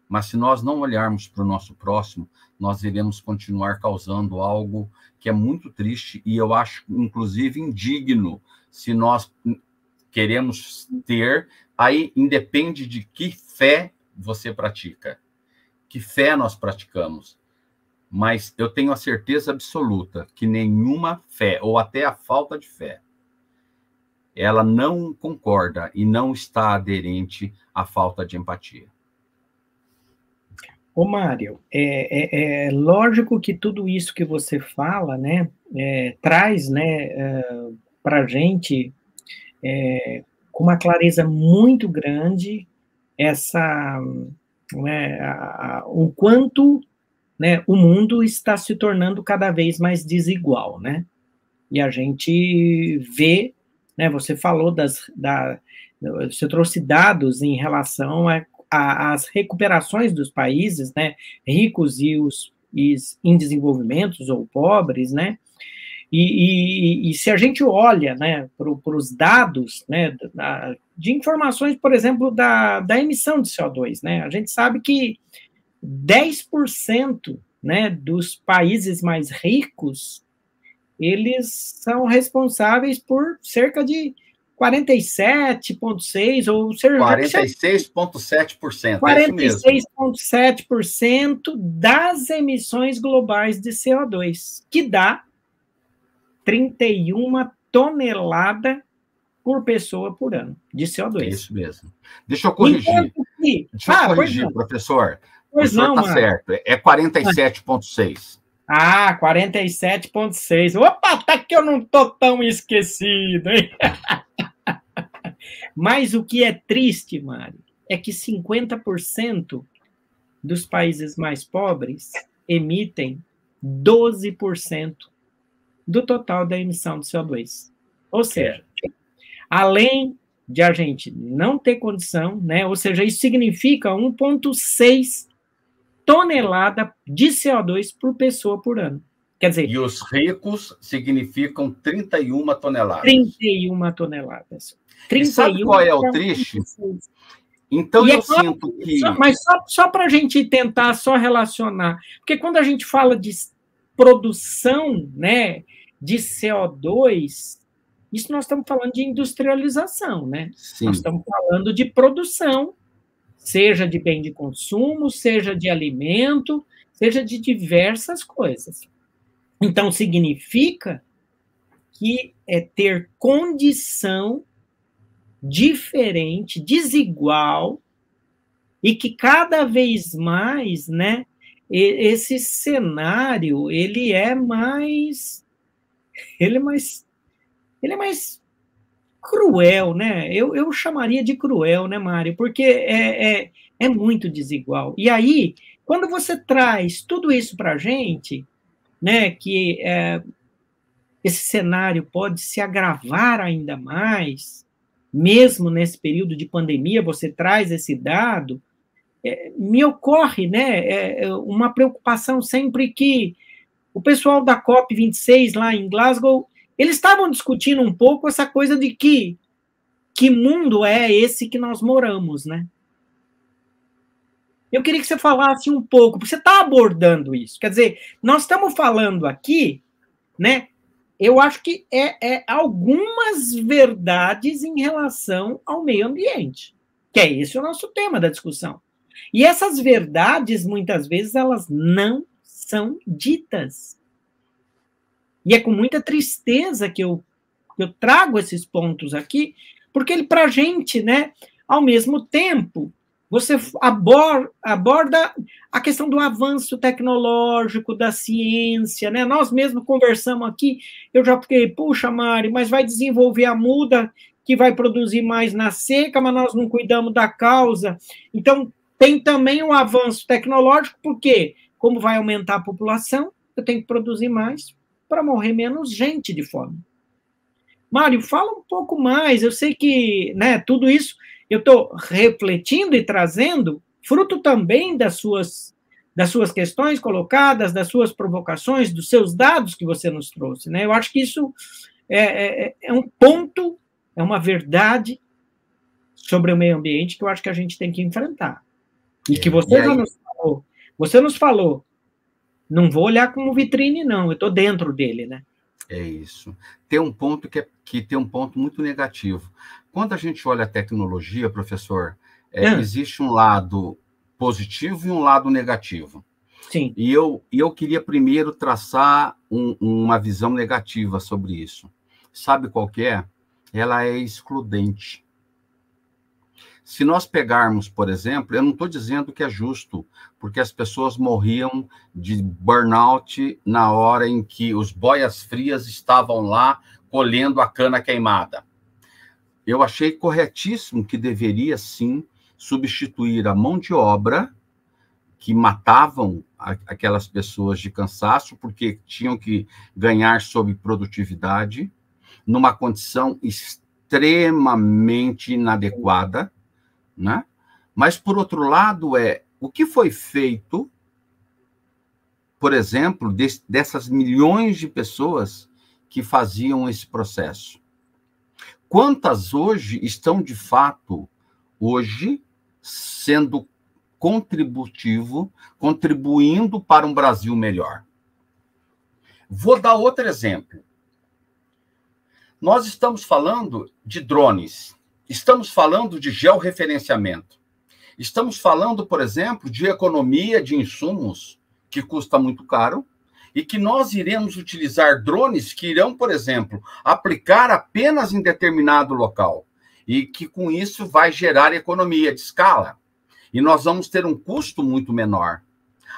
Mas se nós não olharmos para o nosso próximo, nós iremos continuar causando algo que é muito triste e eu acho, inclusive, indigno se nós queremos ter. Aí independe de que fé você pratica, que fé nós praticamos. Mas eu tenho a certeza absoluta que nenhuma fé, ou até a falta de fé, ela não concorda e não está aderente à falta de empatia. Ô, Mário, é, é, é lógico que tudo isso que você fala, né, é, traz, né, é, para gente, é, com uma clareza muito grande, essa, né, a, a, o quanto, né, o mundo está se tornando cada vez mais desigual, né, e a gente vê né? Você falou das, da, você trouxe dados em relação às recuperações dos países, né? Ricos e os e em desenvolvimento ou pobres, né? E, e, e, se a gente olha né, para os dados né, da, de informações, por exemplo, da, da emissão de CO2, né, a gente sabe que 10% né, dos países mais ricos eles são responsáveis por cerca de 47,6% ou seja, 46,7%. 46,7% é das emissões globais de CO2, que dá 31 tonelada por pessoa por ano de CO2. É isso mesmo. Deixa eu corrigir. Que... Deixa eu ah, corrigir, professor. Pois o não, tá certo. É 47,6%. Ah, 47,6. Opa, tá que eu não tô tão esquecido, hein? Mas o que é triste, Mário, é que 50% dos países mais pobres emitem 12% do total da emissão de CO2. Ou seja, além de a gente não ter condição, né? Ou seja, isso significa 1,6 tonelada de CO2 por pessoa por ano. Quer dizer. E os ricos significam 31 toneladas. 31 toneladas. 31 e sabe qual é o triste? Então e eu é sinto que. Só, mas só, só para a gente tentar só relacionar, porque quando a gente fala de produção né, de CO2, isso nós estamos falando de industrialização, né? Sim. Nós estamos falando de produção seja de bem de consumo, seja de alimento, seja de diversas coisas. Então, significa que é ter condição diferente, desigual, e que cada vez mais, né, esse cenário, ele é mais ele é mais ele é mais cruel, né? Eu, eu chamaria de cruel, né, Mário? Porque é, é, é muito desigual. E aí, quando você traz tudo isso para a gente, né, que é, esse cenário pode se agravar ainda mais, mesmo nesse período de pandemia, você traz esse dado, é, me ocorre né, é, é uma preocupação sempre que o pessoal da COP26 lá em Glasgow, eles estavam discutindo um pouco essa coisa de que que mundo é esse que nós moramos, né? Eu queria que você falasse um pouco, porque você está abordando isso. Quer dizer, nós estamos falando aqui, né, eu acho que é, é, algumas verdades em relação ao meio ambiente, que é esse o nosso tema da discussão. E essas verdades, muitas vezes, elas não são ditas. E é com muita tristeza que eu, eu trago esses pontos aqui, porque para a gente, né, ao mesmo tempo, você aborda a questão do avanço tecnológico, da ciência, né? Nós mesmos conversamos aqui, eu já fiquei, puxa, Mari, mas vai desenvolver a muda que vai produzir mais na seca, mas nós não cuidamos da causa. Então, tem também um avanço tecnológico, porque, como vai aumentar a população, eu tenho que produzir mais para morrer menos gente de fome. Mário, fala um pouco mais. Eu sei que né, tudo isso eu estou refletindo e trazendo, fruto também das suas, das suas questões colocadas, das suas provocações, dos seus dados que você nos trouxe. Né? Eu acho que isso é, é, é um ponto, é uma verdade sobre o meio ambiente que eu acho que a gente tem que enfrentar. E que você e nos falou. Você nos falou, não vou olhar como vitrine, não, eu estou dentro dele, né? É isso. Tem um ponto que, é, que tem um ponto muito negativo. Quando a gente olha a tecnologia, professor, é, é. existe um lado positivo e um lado negativo. Sim. E eu, eu queria primeiro traçar um, uma visão negativa sobre isso. Sabe qual que é? Ela é excludente. Se nós pegarmos, por exemplo, eu não estou dizendo que é justo, porque as pessoas morriam de burnout na hora em que os boias frias estavam lá colhendo a cana queimada. Eu achei corretíssimo que deveria sim substituir a mão de obra que matavam aquelas pessoas de cansaço porque tinham que ganhar sob produtividade numa condição extremamente inadequada, né? Mas por outro lado é o que foi feito, por exemplo, de, dessas milhões de pessoas que faziam esse processo quantas hoje estão de fato hoje sendo contributivo, contribuindo para um Brasil melhor. Vou dar outro exemplo. Nós estamos falando de drones, estamos falando de georreferenciamento, estamos falando, por exemplo, de economia de insumos, que custa muito caro, e que nós iremos utilizar drones que irão, por exemplo, aplicar apenas em determinado local e que com isso vai gerar economia de escala e nós vamos ter um custo muito menor.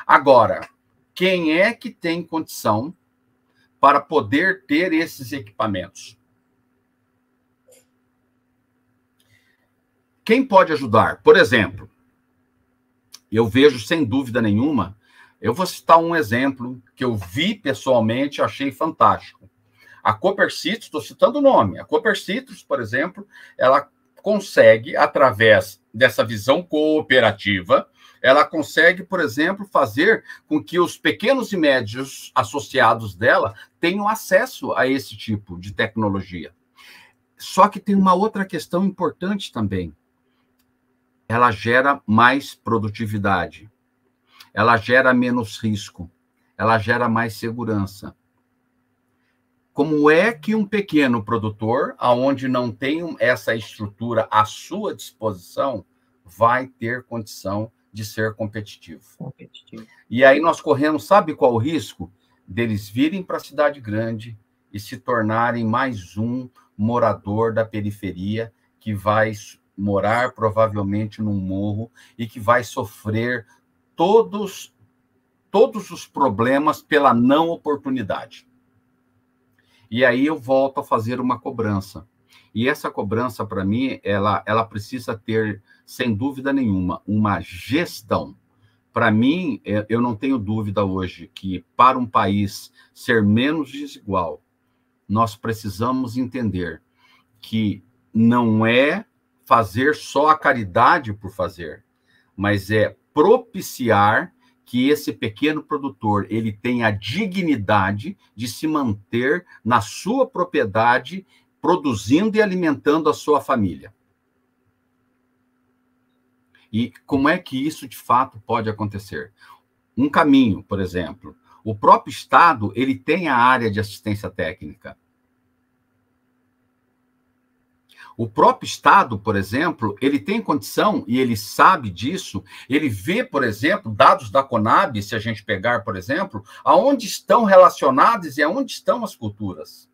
Agora, quem é que tem condição para poder ter esses equipamentos? Quem pode ajudar? Por exemplo, eu vejo sem dúvida nenhuma eu vou citar um exemplo que eu vi pessoalmente, achei fantástico. A Cooper Citrus, estou citando o nome, a Cooper Citrus, por exemplo, ela consegue, através dessa visão cooperativa, ela consegue, por exemplo, fazer com que os pequenos e médios associados dela tenham acesso a esse tipo de tecnologia. Só que tem uma outra questão importante também. Ela gera mais produtividade ela gera menos risco, ela gera mais segurança. Como é que um pequeno produtor, aonde não tem essa estrutura à sua disposição, vai ter condição de ser competitivo? competitivo. E aí nós corremos, sabe qual o risco? Deles virem para a cidade grande e se tornarem mais um morador da periferia que vai morar provavelmente num morro e que vai sofrer todos todos os problemas pela não oportunidade. E aí eu volto a fazer uma cobrança. E essa cobrança para mim, ela ela precisa ter sem dúvida nenhuma uma gestão. Para mim, é, eu não tenho dúvida hoje que para um país ser menos desigual, nós precisamos entender que não é fazer só a caridade por fazer, mas é propiciar que esse pequeno produtor ele tenha a dignidade de se manter na sua propriedade, produzindo e alimentando a sua família. E como é que isso de fato pode acontecer? Um caminho, por exemplo, o próprio Estado ele tem a área de assistência técnica. O próprio Estado, por exemplo, ele tem condição e ele sabe disso. Ele vê, por exemplo, dados da Conab, se a gente pegar, por exemplo, aonde estão relacionados e aonde estão as culturas.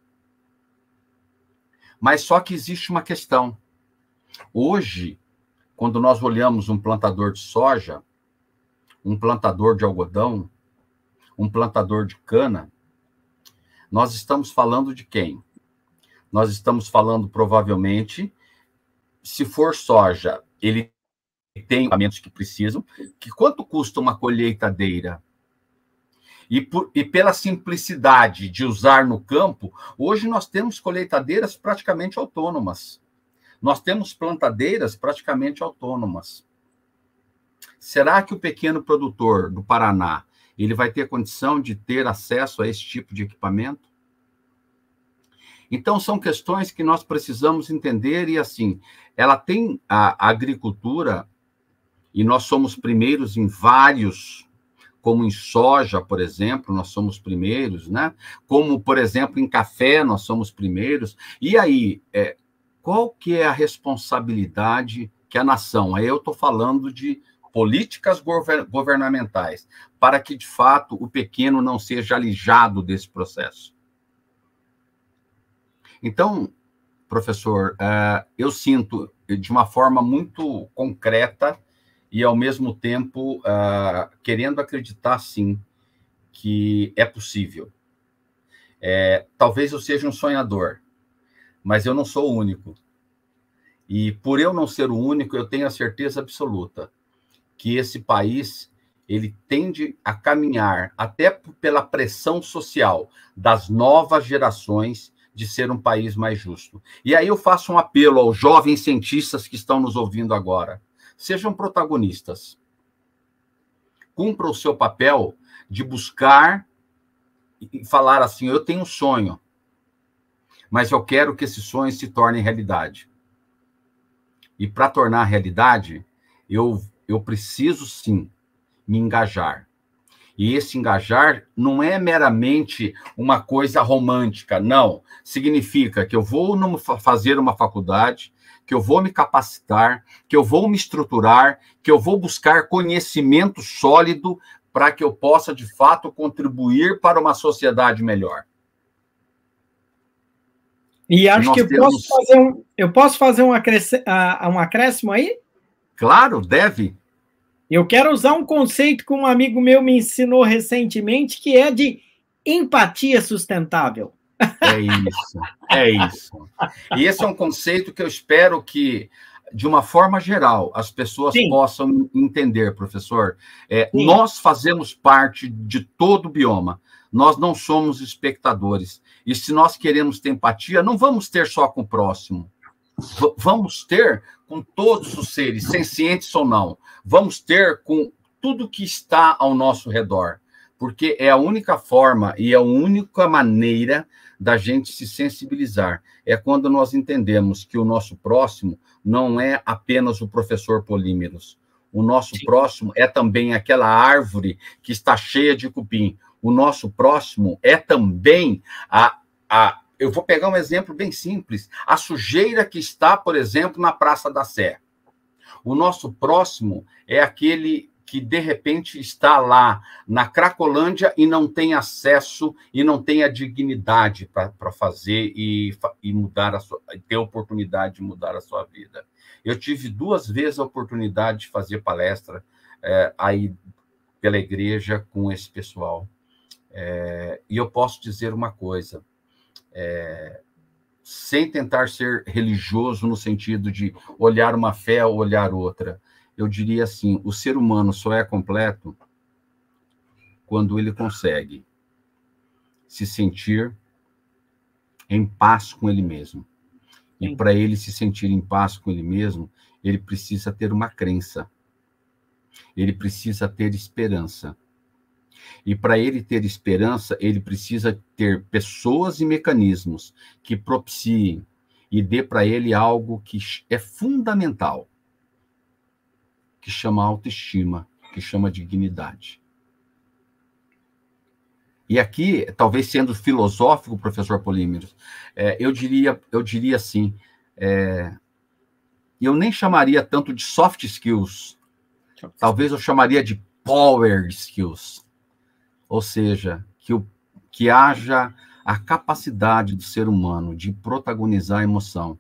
Mas só que existe uma questão. Hoje, quando nós olhamos um plantador de soja, um plantador de algodão, um plantador de cana, nós estamos falando de quem? Nós estamos falando provavelmente, se for soja, ele tem equipamentos que precisam, que quanto custa uma colheitadeira? E, por, e pela simplicidade de usar no campo, hoje nós temos colheitadeiras praticamente autônomas. Nós temos plantadeiras praticamente autônomas. Será que o pequeno produtor do Paraná ele vai ter condição de ter acesso a esse tipo de equipamento? Então, são questões que nós precisamos entender, e assim, ela tem a, agricultura, e nós somos primeiros em vários, como em soja, por exemplo, nós somos primeiros, né? Como, por exemplo, em café, nós somos primeiros. E aí, é, qual que é a responsabilidade que a nação, aí eu estou falando de políticas governamentais, para que, de fato, o pequeno não seja alijado desse processo. Então, professor, uh, eu sinto de uma forma muito concreta e, ao mesmo tempo, uh, querendo acreditar, sim, que é possível. É, talvez eu seja um sonhador, mas eu não sou o único. E por eu não ser o único, eu tenho a certeza absoluta que esse país ele tende a caminhar até pela pressão social das novas gerações de ser um país mais justo. E aí eu faço um apelo aos jovens cientistas que estão nos ouvindo agora. Sejam protagonistas. Cumpra o seu papel de buscar e falar assim: eu tenho um sonho, mas eu quero que esse sonho se torne realidade. E para tornar realidade, eu, eu preciso sim me engajar. E esse engajar não é meramente uma coisa romântica, não. Significa que eu vou fazer uma faculdade, que eu vou me capacitar, que eu vou me estruturar, que eu vou buscar conhecimento sólido para que eu possa, de fato, contribuir para uma sociedade melhor. E acho Nós que eu, temos... posso fazer um, eu posso fazer um, acréscimo, um acréscimo aí? Claro, deve. Eu quero usar um conceito que um amigo meu me ensinou recentemente, que é de empatia sustentável. É isso, é isso. E esse é um conceito que eu espero que, de uma forma geral, as pessoas Sim. possam entender, professor. É, nós fazemos parte de todo o bioma. Nós não somos espectadores. E se nós queremos ter empatia, não vamos ter só com o próximo. Vamos ter com todos os seres, sencientes ou não. Vamos ter com tudo que está ao nosso redor, porque é a única forma e a única maneira da gente se sensibilizar. É quando nós entendemos que o nosso próximo não é apenas o professor Polímeros. O nosso Sim. próximo é também aquela árvore que está cheia de cupim. O nosso próximo é também a, a eu vou pegar um exemplo bem simples. A sujeira que está, por exemplo, na Praça da Sé. O nosso próximo é aquele que de repente está lá na Cracolândia e não tem acesso e não tem a dignidade para fazer e, e mudar a sua, ter a oportunidade de mudar a sua vida. Eu tive duas vezes a oportunidade de fazer palestra é, aí pela igreja com esse pessoal. É, e eu posso dizer uma coisa, é, sem tentar ser religioso no sentido de olhar uma fé ou olhar outra, eu diria assim: o ser humano só é completo quando ele consegue se sentir em paz com ele mesmo. E para ele se sentir em paz com ele mesmo, ele precisa ter uma crença. Ele precisa ter esperança. E para ele ter esperança, ele precisa ter pessoas e mecanismos que propiciem e dê para ele algo que é fundamental, que chama autoestima, que chama dignidade. E aqui, talvez sendo filosófico, professor Polímeros, é, eu diria, eu diria assim, é, eu nem chamaria tanto de soft skills, talvez eu chamaria de power skills, ou seja, que, o, que haja a capacidade do ser humano de protagonizar a emoção.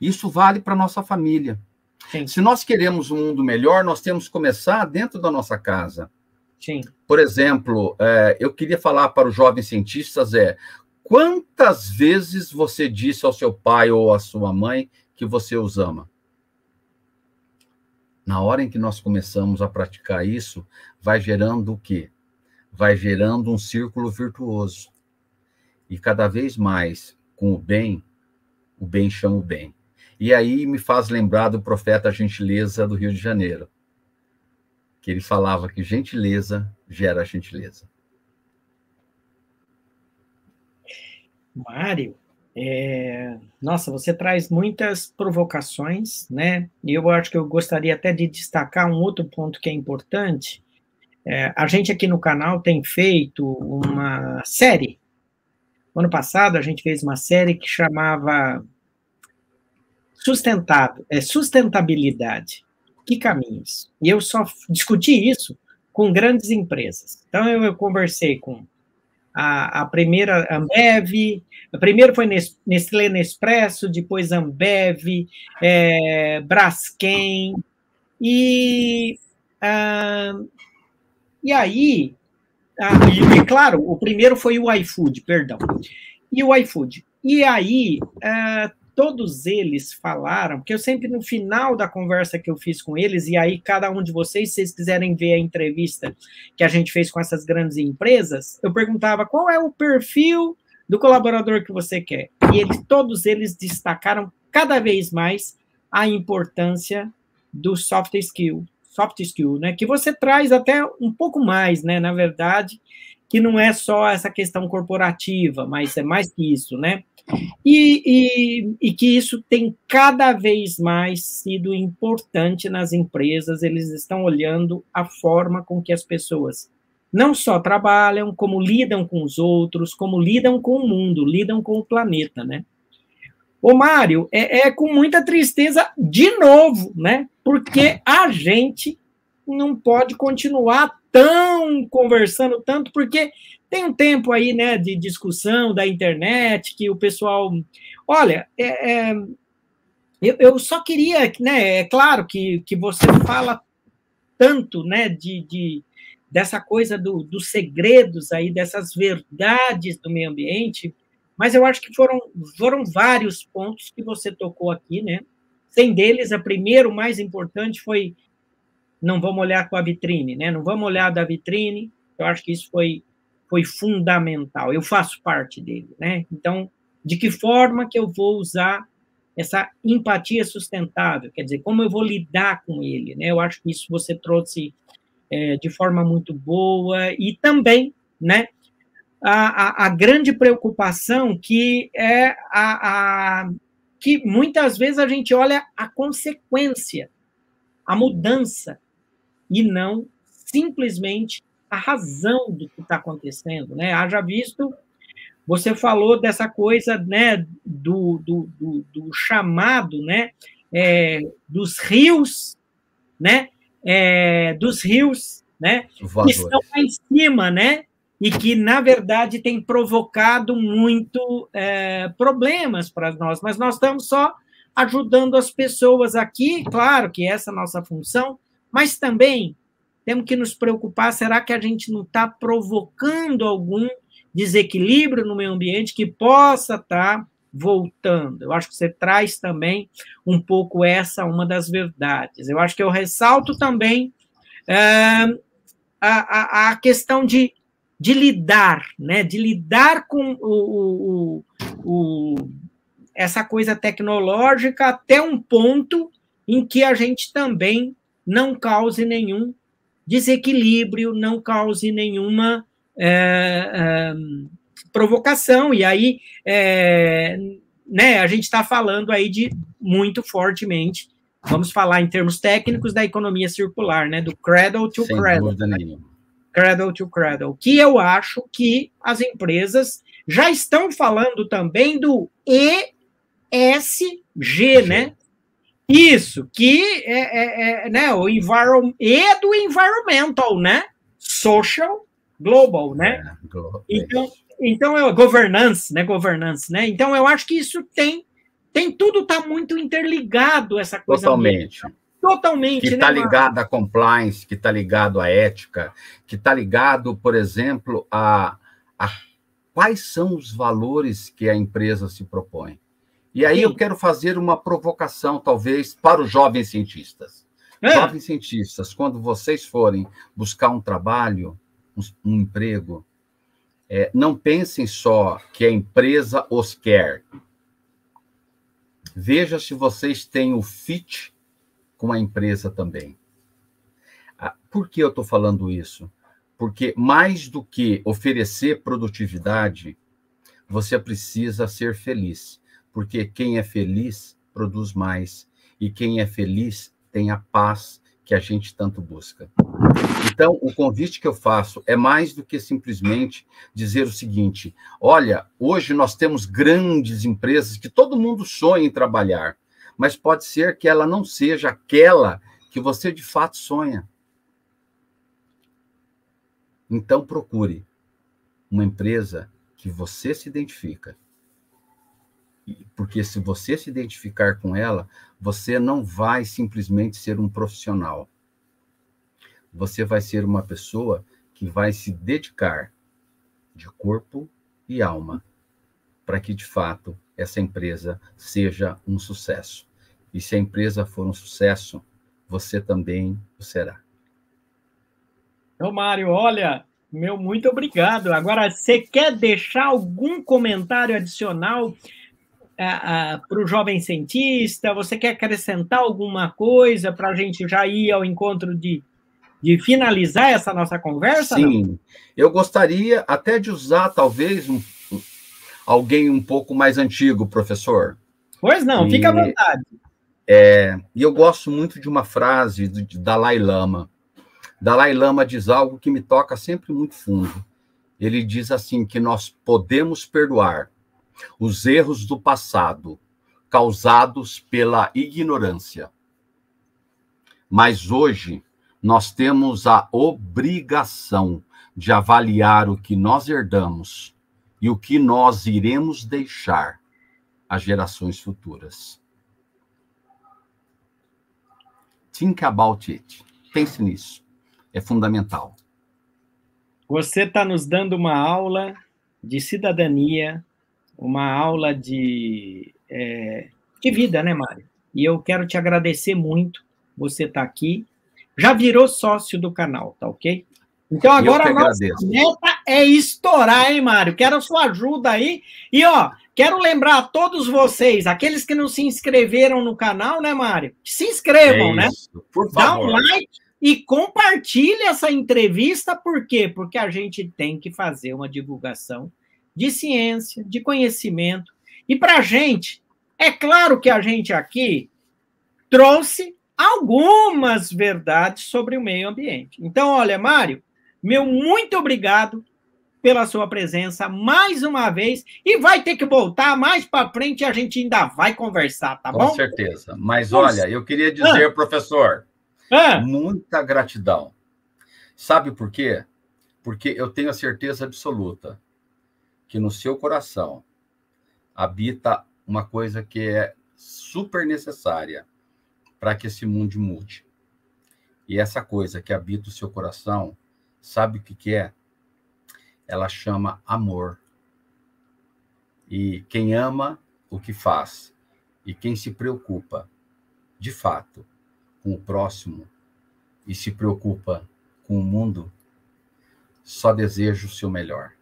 Isso vale para nossa família. Sim. Se nós queremos um mundo melhor, nós temos que começar dentro da nossa casa. Sim. Por exemplo, é, eu queria falar para os jovens cientistas é quantas vezes você disse ao seu pai ou à sua mãe que você os ama? Na hora em que nós começamos a praticar isso, vai gerando o quê? Vai gerando um círculo virtuoso. E cada vez mais, com o bem, o bem chama o bem. E aí me faz lembrar do profeta Gentileza do Rio de Janeiro, que ele falava que gentileza gera gentileza. Mário, é... nossa, você traz muitas provocações, né? E eu acho que eu gostaria até de destacar um outro ponto que é importante, é, a gente aqui no canal tem feito uma série. ano passado a gente fez uma série que chamava Sustentável, é, Sustentabilidade. Que caminhos? E eu só discuti isso com grandes empresas. Então eu, eu conversei com a, a, primeira Ambev, a primeiro foi Nestlé Nespresso, depois Ambev, é, Braskem, e ah, e aí, ah, e, claro, o primeiro foi o iFood, perdão. E o iFood. E aí, ah, todos eles falaram, porque eu sempre no final da conversa que eu fiz com eles, e aí cada um de vocês, se vocês quiserem ver a entrevista que a gente fez com essas grandes empresas, eu perguntava qual é o perfil do colaborador que você quer. E eles, todos eles destacaram cada vez mais a importância do soft skill, soft skill, né? Que você traz até um pouco mais, né? Na verdade, que não é só essa questão corporativa, mas é mais que isso, né? E, e, e, que isso tem cada vez mais sido importante nas empresas, eles estão olhando a forma com que as pessoas não só trabalham, como lidam com os outros, como lidam com o mundo, lidam com o planeta, né? Ô, Mário, é, é com muita tristeza, de novo, né? Porque a gente não pode continuar tão conversando tanto, porque tem um tempo aí, né, de discussão da internet, que o pessoal. Olha, é, é, eu, eu, só queria, né, é claro que, que você fala tanto, né, de, de dessa coisa do, dos segredos aí, dessas verdades do meio ambiente, mas eu acho que foram, foram vários pontos que você tocou aqui, né? Sem deles, a primeiro, mais importante foi não vamos olhar com a vitrine, né? Não vamos olhar da vitrine. Eu acho que isso foi, foi fundamental. Eu faço parte dele, né? Então, de que forma que eu vou usar essa empatia sustentável? Quer dizer, como eu vou lidar com ele, né? Eu acho que isso você trouxe é, de forma muito boa e também, né? A, a, a grande preocupação que é a, a que muitas vezes a gente olha a consequência, a mudança, e não simplesmente a razão do que está acontecendo. Né? Haja visto, você falou dessa coisa né, do, do, do, do chamado né, é, dos rios, né, é, dos rios, né? Que estão lá em cima, né? E que, na verdade, tem provocado muito é, problemas para nós. Mas nós estamos só ajudando as pessoas aqui, claro que essa é a nossa função, mas também temos que nos preocupar: será que a gente não está provocando algum desequilíbrio no meio ambiente que possa estar tá voltando? Eu acho que você traz também um pouco essa, uma das verdades. Eu acho que eu ressalto também é, a, a, a, questão de, de lidar, né? de lidar com o, o, o, essa coisa tecnológica até um ponto em que a gente também não cause nenhum desequilíbrio, não cause nenhuma é, é, provocação. E aí, é, né, a gente está falando aí de muito fortemente, vamos falar em termos técnicos da economia circular, né, do cradle to Sem cradle. Né? Cradle to cradle, que eu acho que as empresas já estão falando também do ESG, né? Isso, que é, é, é né, o environment, e do environmental, né? Social, global, né? É, global. Então, então é governance, né? Governance, né? Então eu acho que isso tem tem tudo tá muito interligado essa coisa. Totalmente. Mesmo. Totalmente. Que está né, ligado à compliance, que está ligado à ética, que está ligado, por exemplo, a, a quais são os valores que a empresa se propõe. E aí Sim. eu quero fazer uma provocação, talvez, para os jovens cientistas. É. Jovens cientistas, quando vocês forem buscar um trabalho, um, um emprego, é, não pensem só que a empresa os quer. Veja se vocês têm o fit com a empresa também. Ah, por que eu estou falando isso? Porque mais do que oferecer produtividade, você precisa ser feliz porque quem é feliz produz mais, e quem é feliz tem a paz que a gente tanto busca. Então, o convite que eu faço é mais do que simplesmente dizer o seguinte: olha, hoje nós temos grandes empresas que todo mundo sonha em trabalhar, mas pode ser que ela não seja aquela que você de fato sonha. Então, procure uma empresa que você se identifica porque se você se identificar com ela, você não vai simplesmente ser um profissional. Você vai ser uma pessoa que vai se dedicar de corpo e alma para que, de fato, essa empresa seja um sucesso. E se a empresa for um sucesso, você também o será. Então, Mário, olha, meu muito obrigado. Agora, você quer deixar algum comentário adicional para o jovem cientista? Você quer acrescentar alguma coisa para a gente já ir ao encontro de, de finalizar essa nossa conversa? Sim, não? eu gostaria até de usar talvez um, alguém um pouco mais antigo, professor. Pois não, e, fica à vontade. É, e eu gosto muito de uma frase de Dalai Lama. Dalai Lama diz algo que me toca sempre muito fundo. Ele diz assim que nós podemos perdoar, os erros do passado causados pela ignorância. Mas hoje nós temos a obrigação de avaliar o que nós herdamos e o que nós iremos deixar às gerações futuras. Think about it. Pense nisso. É fundamental. Você está nos dando uma aula de cidadania uma aula de, é, de vida, né, Mário? E eu quero te agradecer muito você estar tá aqui. Já virou sócio do canal, tá ok? Então agora a nossa meta é estourar, hein, Mário? Quero a sua ajuda aí. E, ó, quero lembrar a todos vocês, aqueles que não se inscreveram no canal, né, Mário? Se inscrevam, é né? Por favor. Dá um like e compartilhe essa entrevista, por quê? Porque a gente tem que fazer uma divulgação de ciência, de conhecimento. E para a gente, é claro que a gente aqui trouxe algumas verdades sobre o meio ambiente. Então, olha, Mário, meu muito obrigado pela sua presença mais uma vez e vai ter que voltar mais para frente e a gente ainda vai conversar, tá Com bom? Com certeza. Mas olha, eu queria dizer, ah. professor, Ah. Muita gratidão. Sabe por quê? Porque eu tenho a certeza absoluta que no seu coração habita uma coisa que é super necessária para que esse mundo mude. E essa coisa que habita o seu coração, sabe o que, que é? Ela chama amor. E quem ama o que faz e quem se preocupa, de fato, com o próximo e se preocupa com o mundo, só deseja o seu melhor.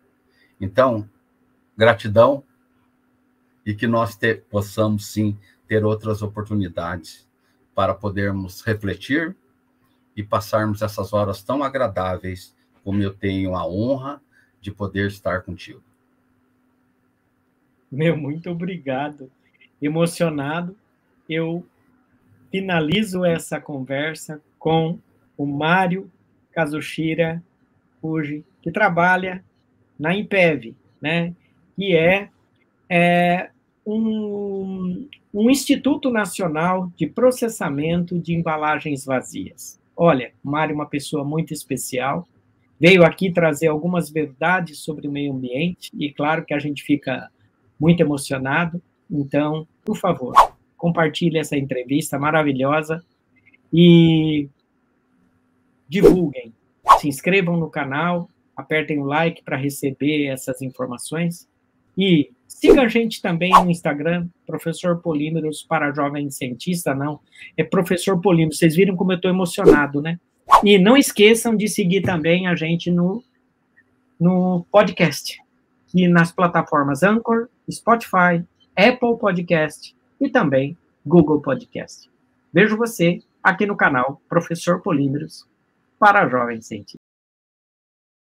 Então, gratidão e que nós possamos sim ter outras oportunidades para podermos refletir e passarmos essas horas tão agradáveis como eu tenho a honra de poder estar contigo. Meu, muito obrigado. Emocionado, eu finalizo essa conversa com o Mário Kazushira Fuji, que trabalha na Impev, né? Que é, é um, um Instituto Nacional de Processamento de Embalagens Vazias. Olha, Mário é uma pessoa muito especial, veio aqui trazer algumas verdades sobre o meio ambiente, e claro que a gente fica muito emocionado, então, por favor, compartilhe essa entrevista maravilhosa e divulguem, se inscrevam no canal, apertem o like para receber essas informações e siga a gente também no Instagram, Professor Polímeros para Jovem Cientista, não, é Professor Polímeros. Vocês viram como eu estou emocionado, né? E não esqueçam de seguir também a gente no, no podcast, e nas plataformas Anchor, Spotify, Apple Podcast e também Google Podcast. Vejo você aqui no canal Professor Polímeros para Jovem Cientista.